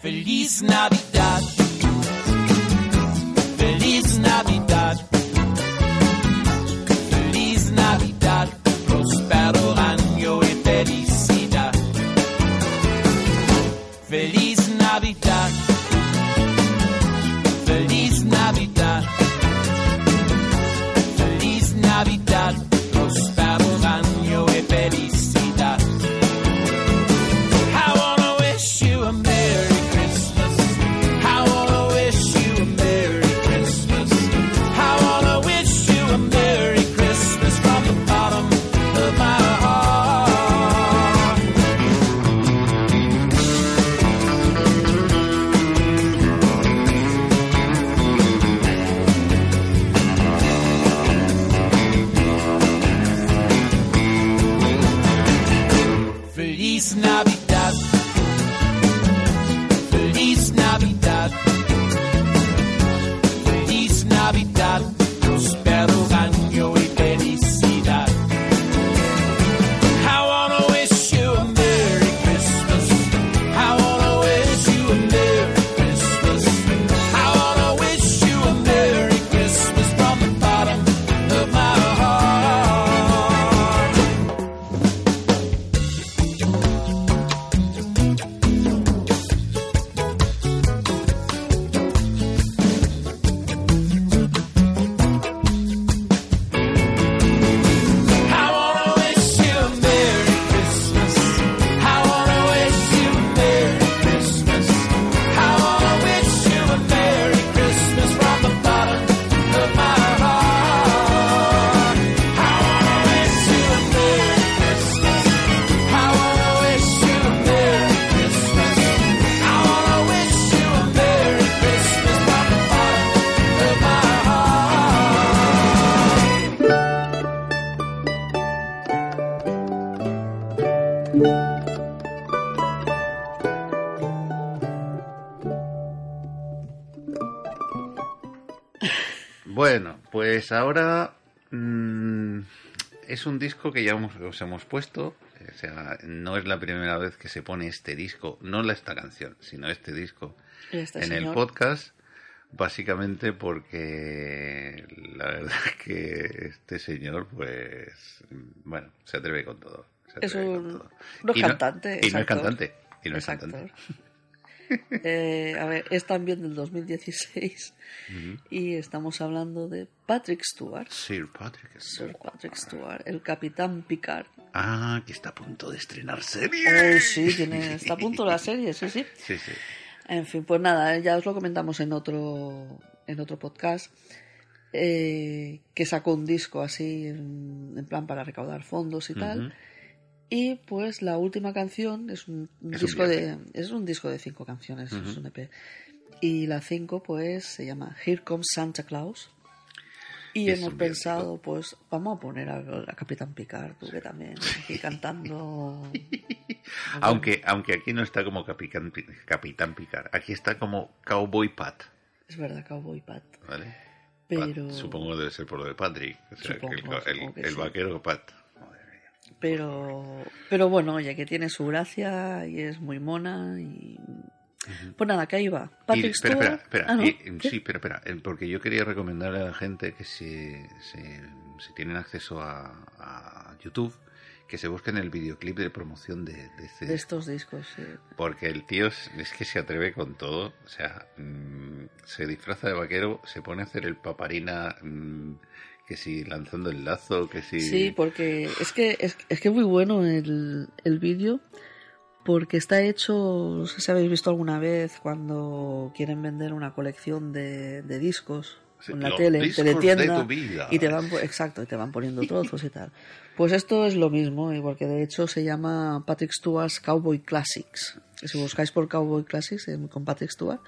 Feliz Navidad. Pues ahora mm, es un disco que ya hemos- os hemos puesto. O sea, no es la primera vez que se pone este disco, no la esta canción, sino este disco este en el podcast. Básicamente porque la verdad es <laughs> que este señor, pues, bueno, se atreve con todo. Es un, todo. no es Y cantante. Y no es cantante. Y no es cantante. <laughs> Eh, a ver, es también del 2016 y estamos hablando de Patrick Stewart. Sir Patrick. Sir Patrick Stewart, el Capitán Picard. Ah, que está a punto de estrenar serie. Oh, sí, tiene, <laughs> está a punto la serie, sí, sí. Sí, sí. En fin, pues nada, ya os lo comentamos en otro, en otro podcast, eh, que sacó un disco así, en, en plan para recaudar fondos y tal. Y pues la última canción es un, un Es un disco de es un disco de cinco canciones, es un EP. Y la cinco pues se llama Here Comes Santa Claus. Y Es hemos pensado, pues vamos a poner a, a Capitán Picard, tú que también, aquí cantando. <laughs> Aunque, aunque aquí no está como Capitán, Pi- Capitán Picard, aquí está como Cowboy Pat, Es verdad, Cowboy Pat. ¿vale? Pero, Pat, supongo que debe ser por lo de Patrick, o sea, que el, sí. vaquero Pat. pero, pero bueno, oye, que tiene su gracia y es muy mona y... Pues nada, que ahí va. Y- Patrick espera, Stewart. espera, espera. Ah, ¿no? y- sí, pero espera, eh, porque yo quería recomendarle a la gente que si, si- si tienen acceso a, a YouTube, que se busquen el videoclip de promoción de, de este De disco. estos discos, sí. Porque el tío es, es que se atreve con todo. O sea, mm, se disfraza de vaquero, se pone a hacer el paparina, mm, que si lanzando el lazo, que si... Sí, porque es que es, es que es muy bueno el, el vídeo porque está hecho, no sé si habéis visto alguna vez cuando quieren vender una colección de, de discos en la los tele, teletienda de tu vida. y te van po- exacto, y te van poniendo <laughs> trozos y tal. Pues esto es lo mismo, porque de hecho se llama Patrick Stewart's Cowboy Classics. Si buscáis por Cowboy Classics eh, con Patrick Stewart,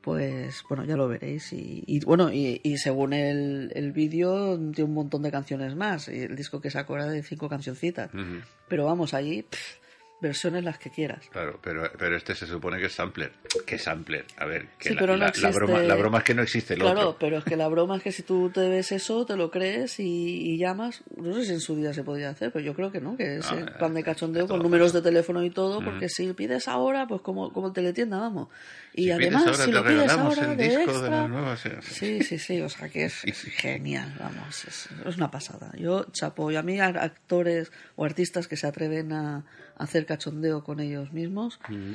pues bueno, ya lo veréis. Y, y, bueno, y, y según el, el vídeo, tiene un montón de canciones más. El disco que sacó era de cinco cancioncitas. Ujú. Pero vamos, allí, pff, versiones las que quieras. Claro, pero, pero este se supone que es sampler. ¿Qué sampler? A ver, que Sí, la, pero no la- la broma, la broma es que no existe el Claro, otro. pero es que la broma es que si tú te ves eso, te lo crees y, y llamas. No sé si en su día se podía hacer, pero yo creo que no, que es No, el eh, plan de cachondeo esto con números de teléfono y todo, Ujú. porque si pides ahora, pues como, como teletienda, vamos. Y Si además, ahora, si lo pides ahora el de disco extra. eh. Sí, sí, sí, o sea que es, <laughs> es genial, vamos, es, es una pasada. Yo chapo, y a mí actores o artistas que se atreven a hacer cachondeo con ellos mismos, mm,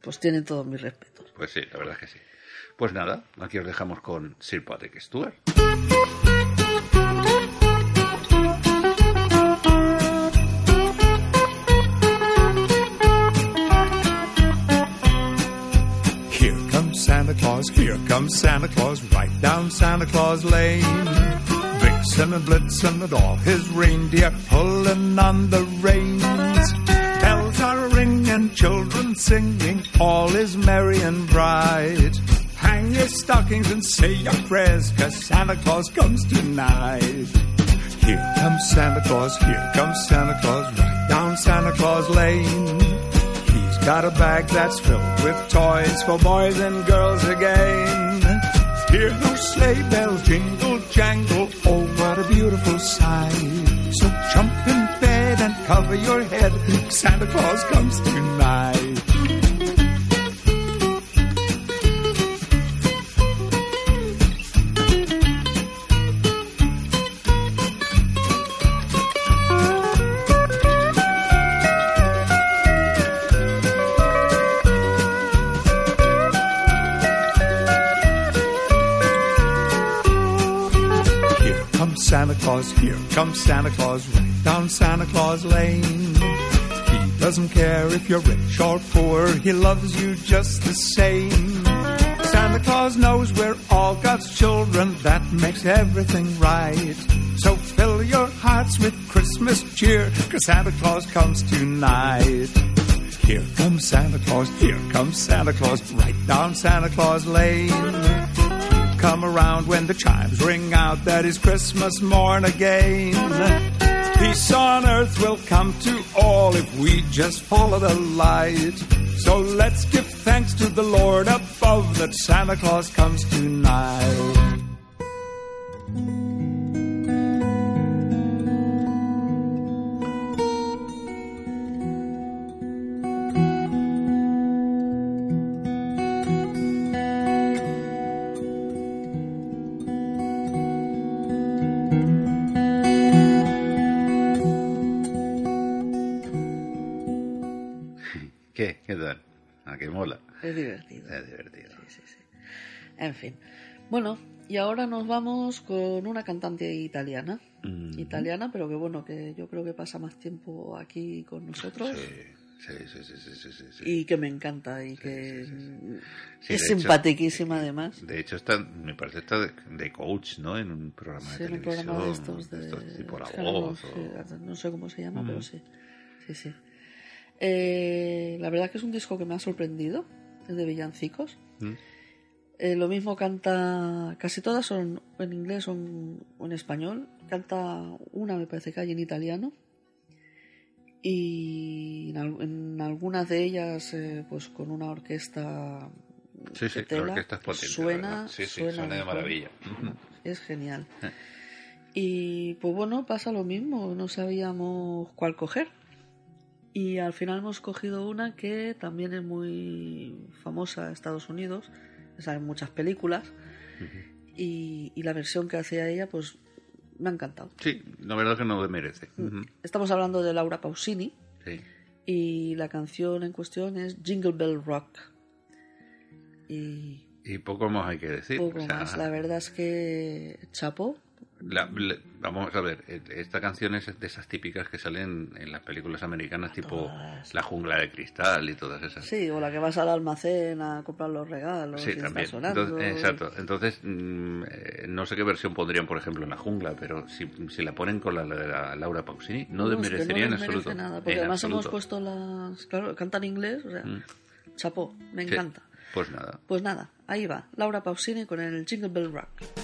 pues tienen todos mis respetos. Pues sí, la verdad es que sí. Pues nada, aquí os dejamos con Sir Patrick Stewart. Here comes Santa Claus, here comes Santa Claus, right down Santa Claus Lane. Vixen and Blitzen and all his reindeer pulling on the reins. Ringing, children singing, all is merry and bright. Hang your stockings and say your prayers, cause Santa Claus comes tonight. Here comes Santa Claus, here comes Santa Claus, right down Santa Claus Lane. He's got a bag that's filled with toys for boys and girls again. Hear those sleigh bells jingle, jangle, oh what a beautiful sight. So jump in bed and cover your head, Santa Claus comes tonight. Santa Claus, here comes Santa Claus, right down Santa Claus Lane. He doesn't care if you're rich or poor, he loves you just the same. Santa Claus knows we're all God's children, that makes everything right. So fill your hearts with Christmas cheer, cause Santa Claus comes tonight. Here comes Santa Claus, here comes Santa Claus, right down Santa Claus Lane come around when the chimes ring out that is Christmas morn again. Peace on earth will come to all if we just follow the light. So let's give thanks to the Lord above that Santa Claus comes tonight. Es divertido. Es divertido. Sí, sí, sí. En fin. Bueno, y ahora nos vamos con una cantante italiana. Mm. Italiana, pero que bueno, que yo creo que pasa más tiempo aquí con nosotros. Sí, sí, sí, sí, sí. Y que me encanta y que es simpatiquísima además. De hecho, está, me parece está de, coach, ¿no? En un programa Sí, de en un televisión. programa de estos de... estos tipo La Voz. no sé cómo se llama, Mm. pero sí. Sí, sí. Eh, la verdad que es un disco que me ha sorprendido. De villancicos. Mm. Eh, lo mismo canta, casi todas son en inglés o en, español. Canta una, me parece que hay en italiano. Y en, al- en algunas de ellas, eh, pues con una orquesta. Sí, sí, de tela, la orquesta es potente. Suena, verdad. Sí, sí, suena suena de maravilla. <laughs> Es genial. Y pues bueno, pasa lo mismo, no sabíamos cuál coger. Y al final hemos cogido una que también es muy famosa en Estados Unidos, sale en muchas películas. y, y la versión que hacía ella, pues me ha encantado. Sí, la verdad que no le merece. Ujú. Estamos hablando de Laura Pausini Sí. y la canción en cuestión es Jingle Bell Rock. Y Y poco más hay que decir. poco o sea, más. La verdad es que chapó. La- le- vamos a ver, eh, esta canción es de esas típicas que salen en las películas americanas, tipo La jungla de cristal y todas esas. Sí, o la que vas al almacén a comprar los regalos. Sí, y está también. sonando. Entonces, exacto. Entonces, mm, eh, no sé qué versión pondrían, por ejemplo, en la jungla, pero si, si la ponen con la de la Laura Pausini, no, No, desmerecería no en absoluto. nada, porque En además hemos absoluto. puesto las. Claro, canta en inglés, o sea, Mm. chapó, me Sí. encanta. Pues nada. Pues nada, ahí va, Laura Pausini con el Jingle Bell Rock.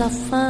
a fun.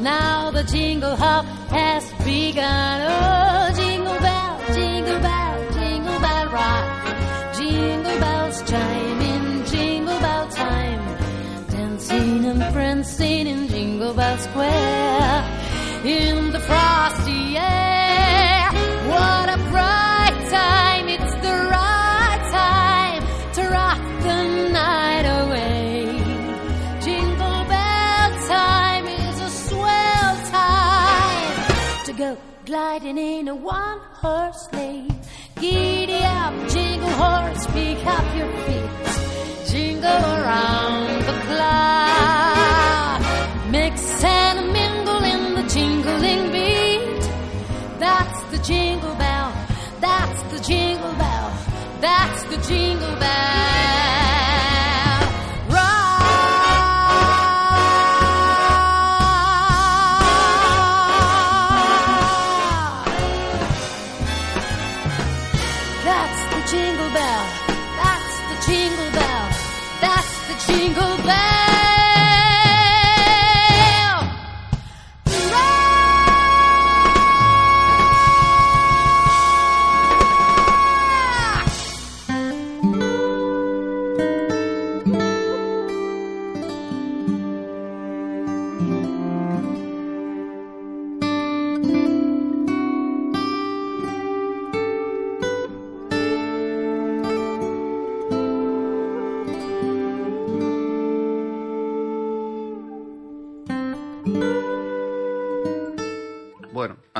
Now the jingle hop has begun. Oh, jingle bell, jingle bell, jingle bell rock. Jingle bells chime in jingle bell time. Dancing and prancing in jingle Bell Square in the frosty air. Gliding in a one horse sleigh. Giddy up, jingle horse, pick up your feet. Jingle around the clock. Mix and mingle in the jingling beat. That's the jingle bell. That's the jingle bell. That's the jingle bell.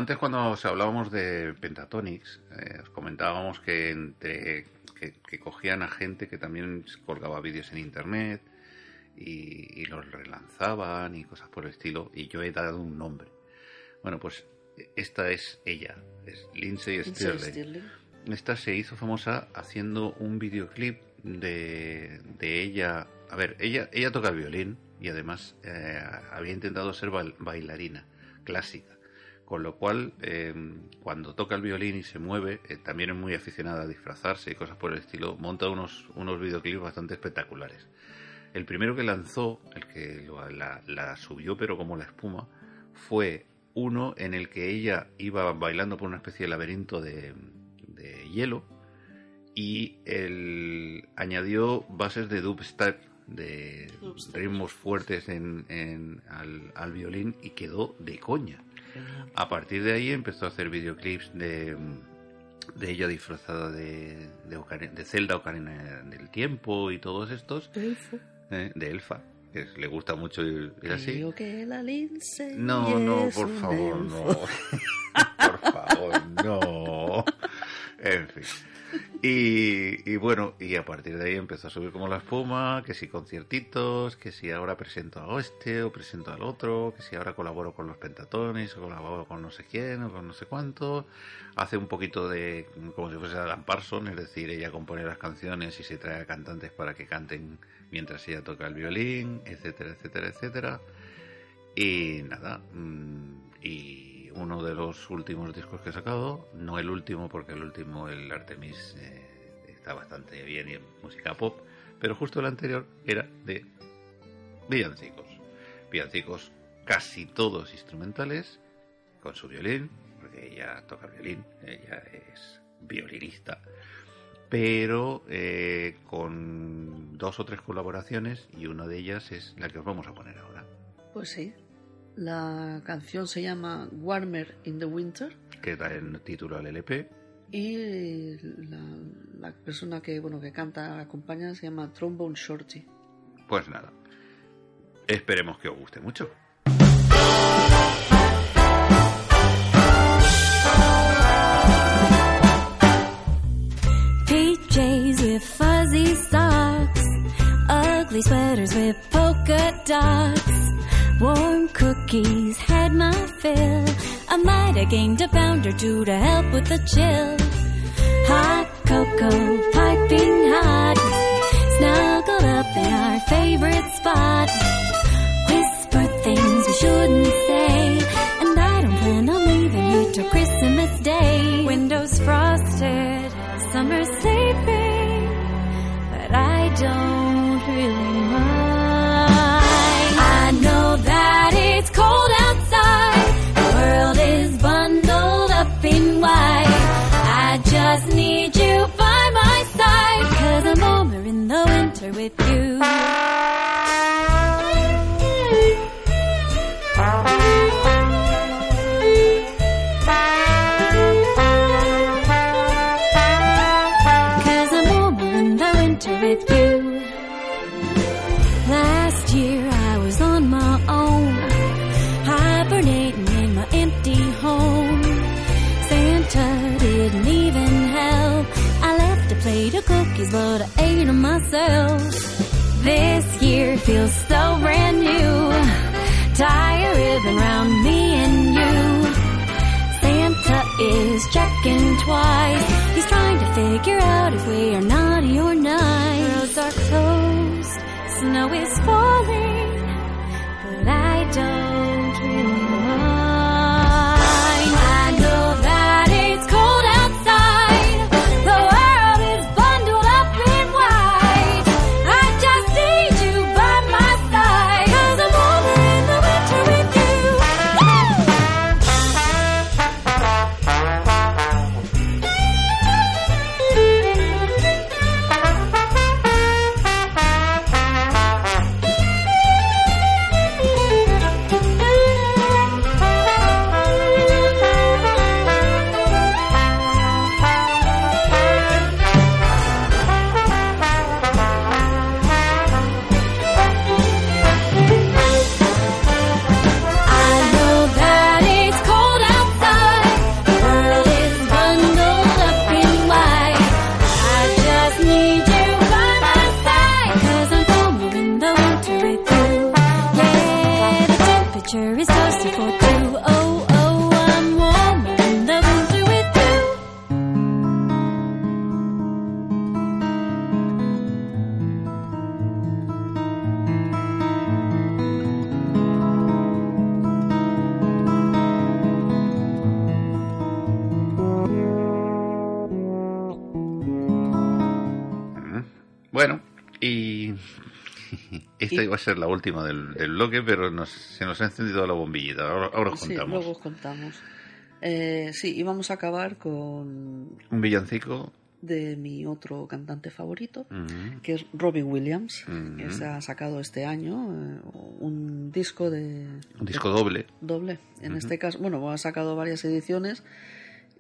Antes cuando os hablábamos de Pentatonix, eh, os comentábamos que entre que, que cogían a gente que también colgaba vídeos en internet y, y los relanzaban y cosas por el estilo, y yo he dado un nombre. Bueno, pues esta es ella, es Lindsay Lindsay Stirling. Stirling. Esta se hizo famosa haciendo un videoclip de, de ella. A ver, ella, ella toca el violín y además eh, había intentado ser bail- bailarina clásica. Con lo cual, eh, cuando toca el violín y se mueve, eh, también es muy aficionada a disfrazarse y cosas por el estilo. Monta unos, unos videoclips bastante espectaculares. El primero que lanzó, el que lo- la, la subió pero como la espuma, fue uno en el que ella iba bailando por una especie de laberinto de, de hielo y el, añadió bases de dubstep, de ritmos fuertes en, en- al, al violín y quedó de coña. A partir de ahí empezó a hacer videoclips de, de ella disfrazada de, de, Ocarina- de Zelda Ocarina del Tiempo y todos estos, eh, de Elfa, que le gusta mucho ir, ir así. Que la No, no, por favor, elfo. no. <laughs> por favor, no. <laughs> En fin. Y, bueno, y a partir de ahí empezó a subir como la espuma, que si conciertitos, que si ahora presento a este o presento al otro, que si ahora colaboro con los pentatones o colaboro con no sé quién o con no sé cuánto. Hace un poquito de como si fuese Alan Parson, es decir, ella compone las canciones y se trae a cantantes para que canten mientras ella toca el violín, etcétera, etcétera, etcétera. Y nada, mm, y uno de los últimos discos que he sacado, no el último, porque el último, el Artemis, eh, está bastante bien y es música pop, pero justo el anterior era de villancicos. Villancicos casi todos instrumentales, con su violín, porque ella toca violín, ella es violinista, pero eh, con dos o tres colaboraciones y una de ellas es la que os vamos a poner ahora. Pues sí. La canción se llama Warmer in the Winter que da el título al LP. y la, la persona que bueno que canta acompaña se llama Trombone Shorty. Pues nada, esperemos que os guste mucho. PJs with fuzzy socks, ugly sweaters with polka dots, warm cookies had my fill. I might have gained a pound or two to help with the chill. Hot cocoa, piping hot, snuggled up in our favorite spot. Whisper things we shouldn't say, and I don't plan on leaving here till Christmas Day. Windows frosted, summer sleeping, but I don't with a ser la última del, del bloque, pero nos- se nos ha encendido la bombillita. Ahora, ahora os Sí, contamos. luego os contamos. Eh, sí, y vamos a acabar con Un villancico. de mi otro cantante favorito, Ujú. que es Robbie Williams, Ujú. que se ha sacado este año eh, un disco de Un disco doble. doble. En Ujú. este caso, bueno, ha sacado varias ediciones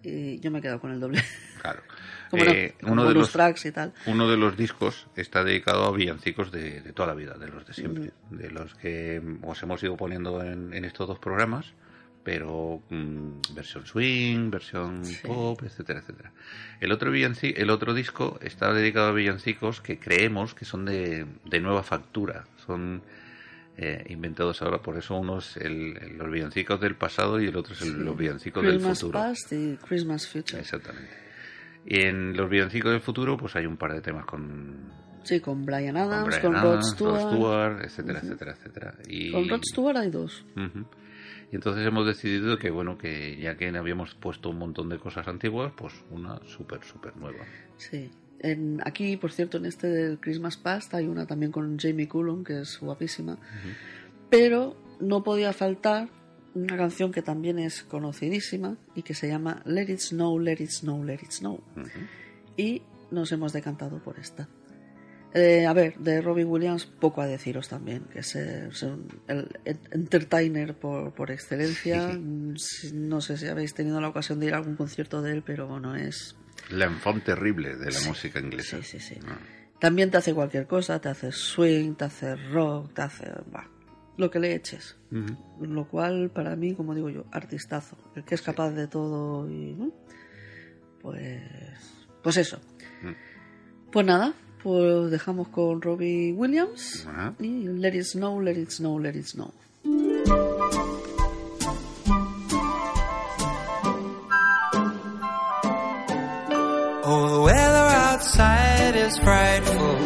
y yo me he quedado con el doble. Claro. <laughs> No, Eh, uno, de los, tracks y tal. uno de los discos está dedicado a villancicos de, de toda la vida, de los de siempre, de los que os hemos ido poniendo en, en estos dos programas, pero mm, versión swing, versión pop, etcétera, etcétera. El otro, el otro disco está dedicado a villancicos que creemos que son de, de nueva factura, son eh, inventados ahora, por eso uno es el, los villancicos del pasado y el otro es el- los villancicos del Christmas futuro. Past y Christmas Future. Exactamente. Y en los villancicos del futuro, pues hay un par de temas con, Sí, con Brian con Adams, con, Rod Adams, Stewart. Rod Stewart, etcétera, etcétera, etcétera. Y, Con Rod Stewart hay dos. Y entonces hemos decidido que, bueno, que ya que habíamos puesto un montón de cosas antiguas, pues una súper, súper nueva. Sí. En, aquí, por cierto, en este del Christmas Past hay una también con Jamie Cullum, que es guapísima. Pero no podía faltar una canción que también es conocidísima y que se llama Let It Snow, Let It Snow, Let It Snow. Y nos hemos decantado por esta. Eh, a ver, de Robbie Williams poco a deciros también, que es, es un- el ent- entertainer por, por excelencia. Mm, No sé si habéis tenido la ocasión de ir a algún concierto de él, pero bueno, es La enfant terrible de la Sí, música inglesa. sí, sí, sí. Ah. También te hace cualquier cosa, te hace swing, te hace rock, te hace... bah, lo que le eches. Lo cual, para mí, como digo yo, artistazo. El que es capaz de todo y... ¿no? Pues... Pues eso. Mm. Pues nada, pues dejamos con Robbie Williams y Let It Snow, Let It Snow, Let It Snow. Oh, the weather outside is frightful,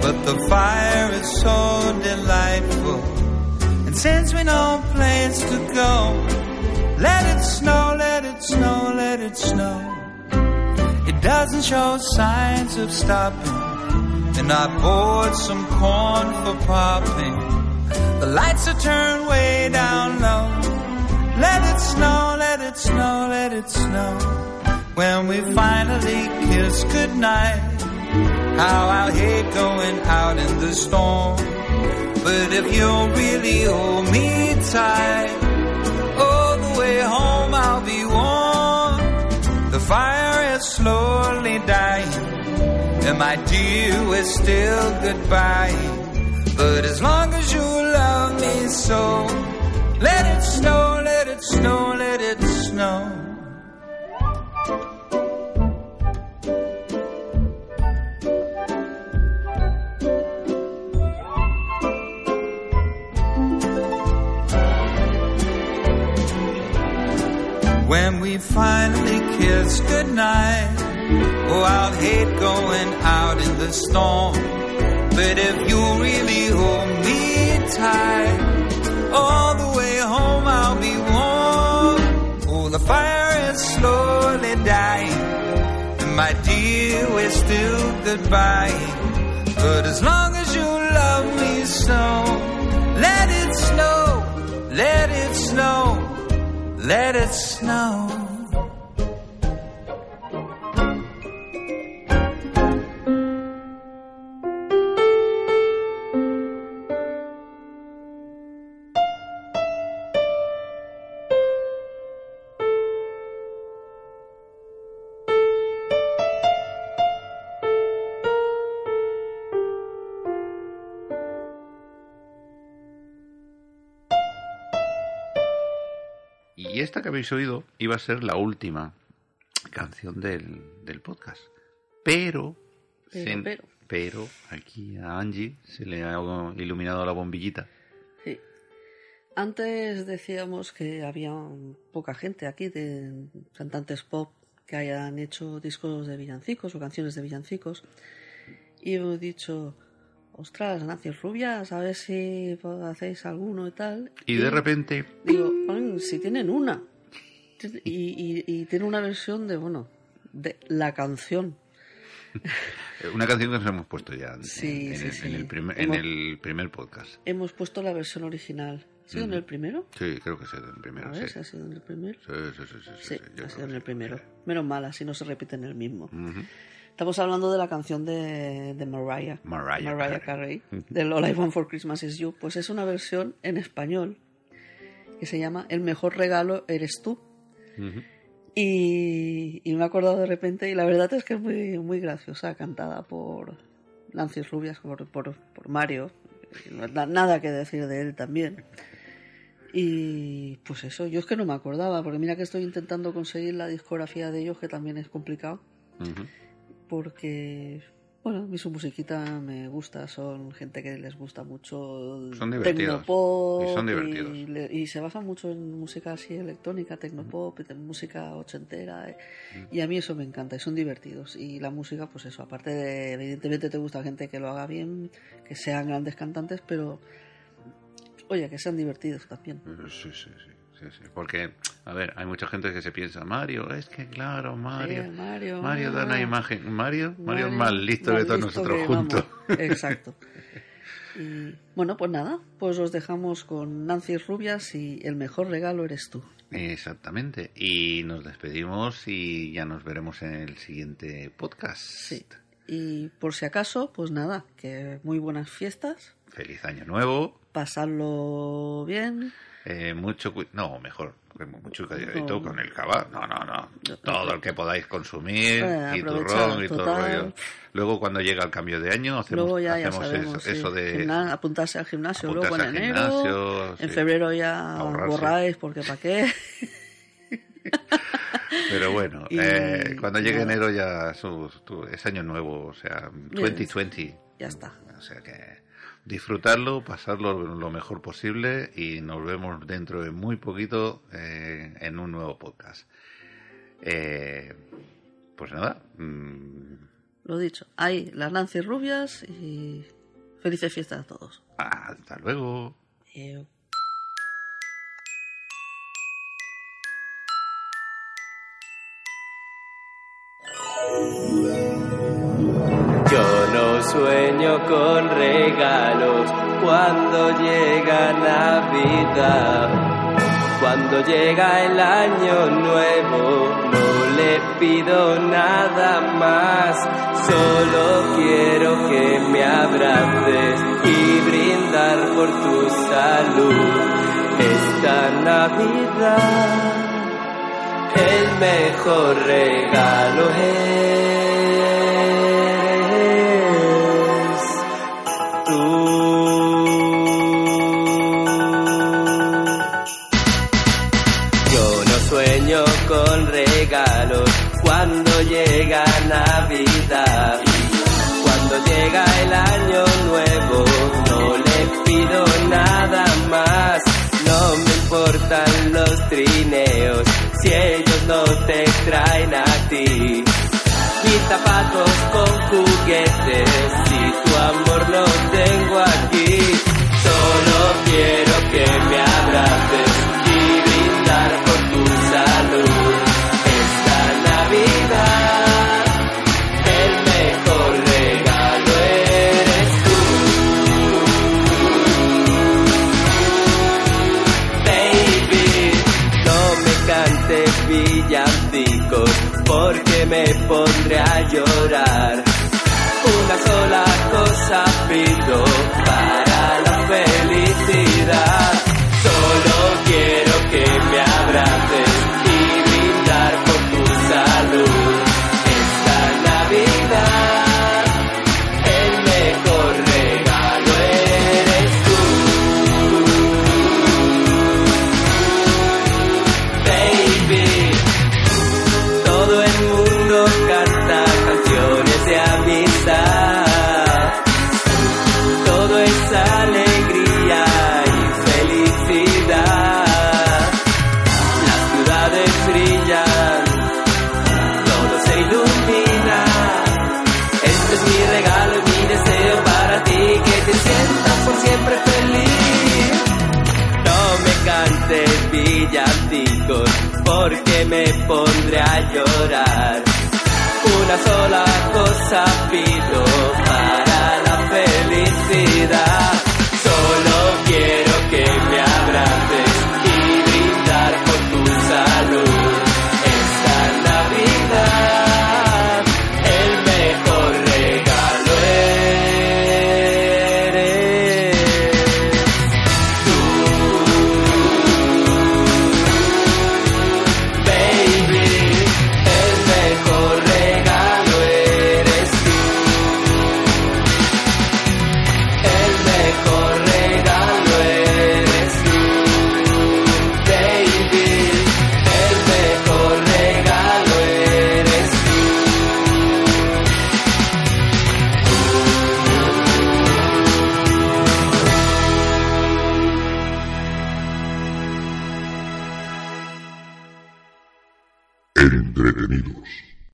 but the fire is so delightful. Since we know place to go, let it snow, let it snow, let it snow. It doesn't show signs of stopping, and I bought some corn for popping. The lights are turned way down low. Let it snow, let it snow, let it snow. When we finally kiss goodnight, how I hate going out in the storm. But if you'll really hold me tight, all the way home I'll be warm. The fire is slowly dying, and my dear, we're still goodbye. But as long as you love me so, let it goodbye. But as long as you love me so, let it snow, let it snow, let it snow. Esta que habéis oído iba a ser la última canción del, del podcast. Pero, Pero, pero aquí a Angie se le ha iluminado la bombillita. Sí. Antes decíamos que había poca gente aquí de cantantes pop que hayan hecho discos de villancicos o canciones de villancicos. Y hemos dicho, ostras, Nancy Rubias, a ver si hacéis alguno y tal. Y de repente, Digo, "Coño, si tienen una. Y, y- y tiene una versión de, bueno, de la canción. <laughs> una canción que nos hemos puesto ya en, Sí, en sí, el, sí. en el primer, en Hemos- el primer podcast. Hemos puesto la versión original. ¿Ha sido en Ujú. el primero? Sí, creo que sí, en el primero. A ver, sí. si ha sido en el primero. Sí, sí, sí, sí, sí, Sí, ha sido en el primero. Menos mal, así no se repite en el mismo. Ujú. Estamos hablando de la canción de, de Mariah. Mariah Carey. Del All I Want for Christmas Is You. Pues es una versión en español que se llama El mejor regalo eres tú. Y, y me he acordado de repente, y la verdad es que es muy, muy graciosa, cantada por Nancy Rubias, por, por, por Mario. No da- Nada que decir de él también. Y pues eso, yo es que no me acordaba, porque mira que estoy intentando conseguir la discografía de ellos, que también es complicado, Ujú. Porque, bueno, a mí su musiquita me gusta, son gente que les gusta mucho el Son tecnopop Y son divertidos. y le- y se basa mucho en música así electrónica, tecnopop, en música ochentera, eh, y a mí eso me encanta, y son divertidos. Y la música, pues eso, aparte de, evidentemente te gusta gente que lo haga bien, que sean grandes cantantes, pero, oye, que sean divertidos también. Sí, sí, sí, sí, sí. Porque, a ver, hay mucha gente que se piensa, Mario, es que claro, Mario. Sí, Mario, Mario da una ah. imagen. Mario, Mario es más listo más que todos listo nosotros que, juntos. vamos, <laughs> Exacto. Y, bueno, pues nada, pues os dejamos con Nancy Rubias y el mejor regalo eres tú. Exactamente. Y nos despedimos y ya nos veremos en el siguiente podcast. Sí. Y por si acaso, pues nada, que muy buenas fiestas, Feliz año nuevo. pasadlo bien. Eh, mucho No, mejor. Mucho cuidadito con el cava. No, no, no. Todo el que podáis consumir. Eh, y turrón y todo el rollo. Luego, cuando llega el cambio de año, hacemos, Luego ya, ya hacemos sabemos, eso, sí. eso de. Gimna- apuntarse al gimnasio luego en apuntarse enero. gimnasio, en sí. febrero ya Ahorrarse. borráis porque para qué. <laughs> Pero bueno, <laughs> Y- eh, cuando llegue enero ya su- tu- es año nuevo, o sea, 2020. Ya está. O sea que disfrutarlo, pasarlo lo mejor posible y nos vemos dentro de muy poquito eh, en un nuevo podcast. Eh, pues nada, mm, Lo dicho, ahí las Nancy Rubias y felices fiestas a todos. hasta luego. Sueño con regalos cuando llega Navidad. Cuando llega el año nuevo no le pido nada más. Solo quiero que me abraces y brindar por tu salud. Esta Navidad el mejor regalo es Yo no sueño con regalos cuando llega Navidad. Cuando llega el año nuevo, no le pido nada más. No me importan los trineos si ellos no te traen a ti. Mis zapatos con juguetes llorar. Una sola cosa pido para la felicidad. me pondré a llorar. Una sola cosa pido para la felicidad.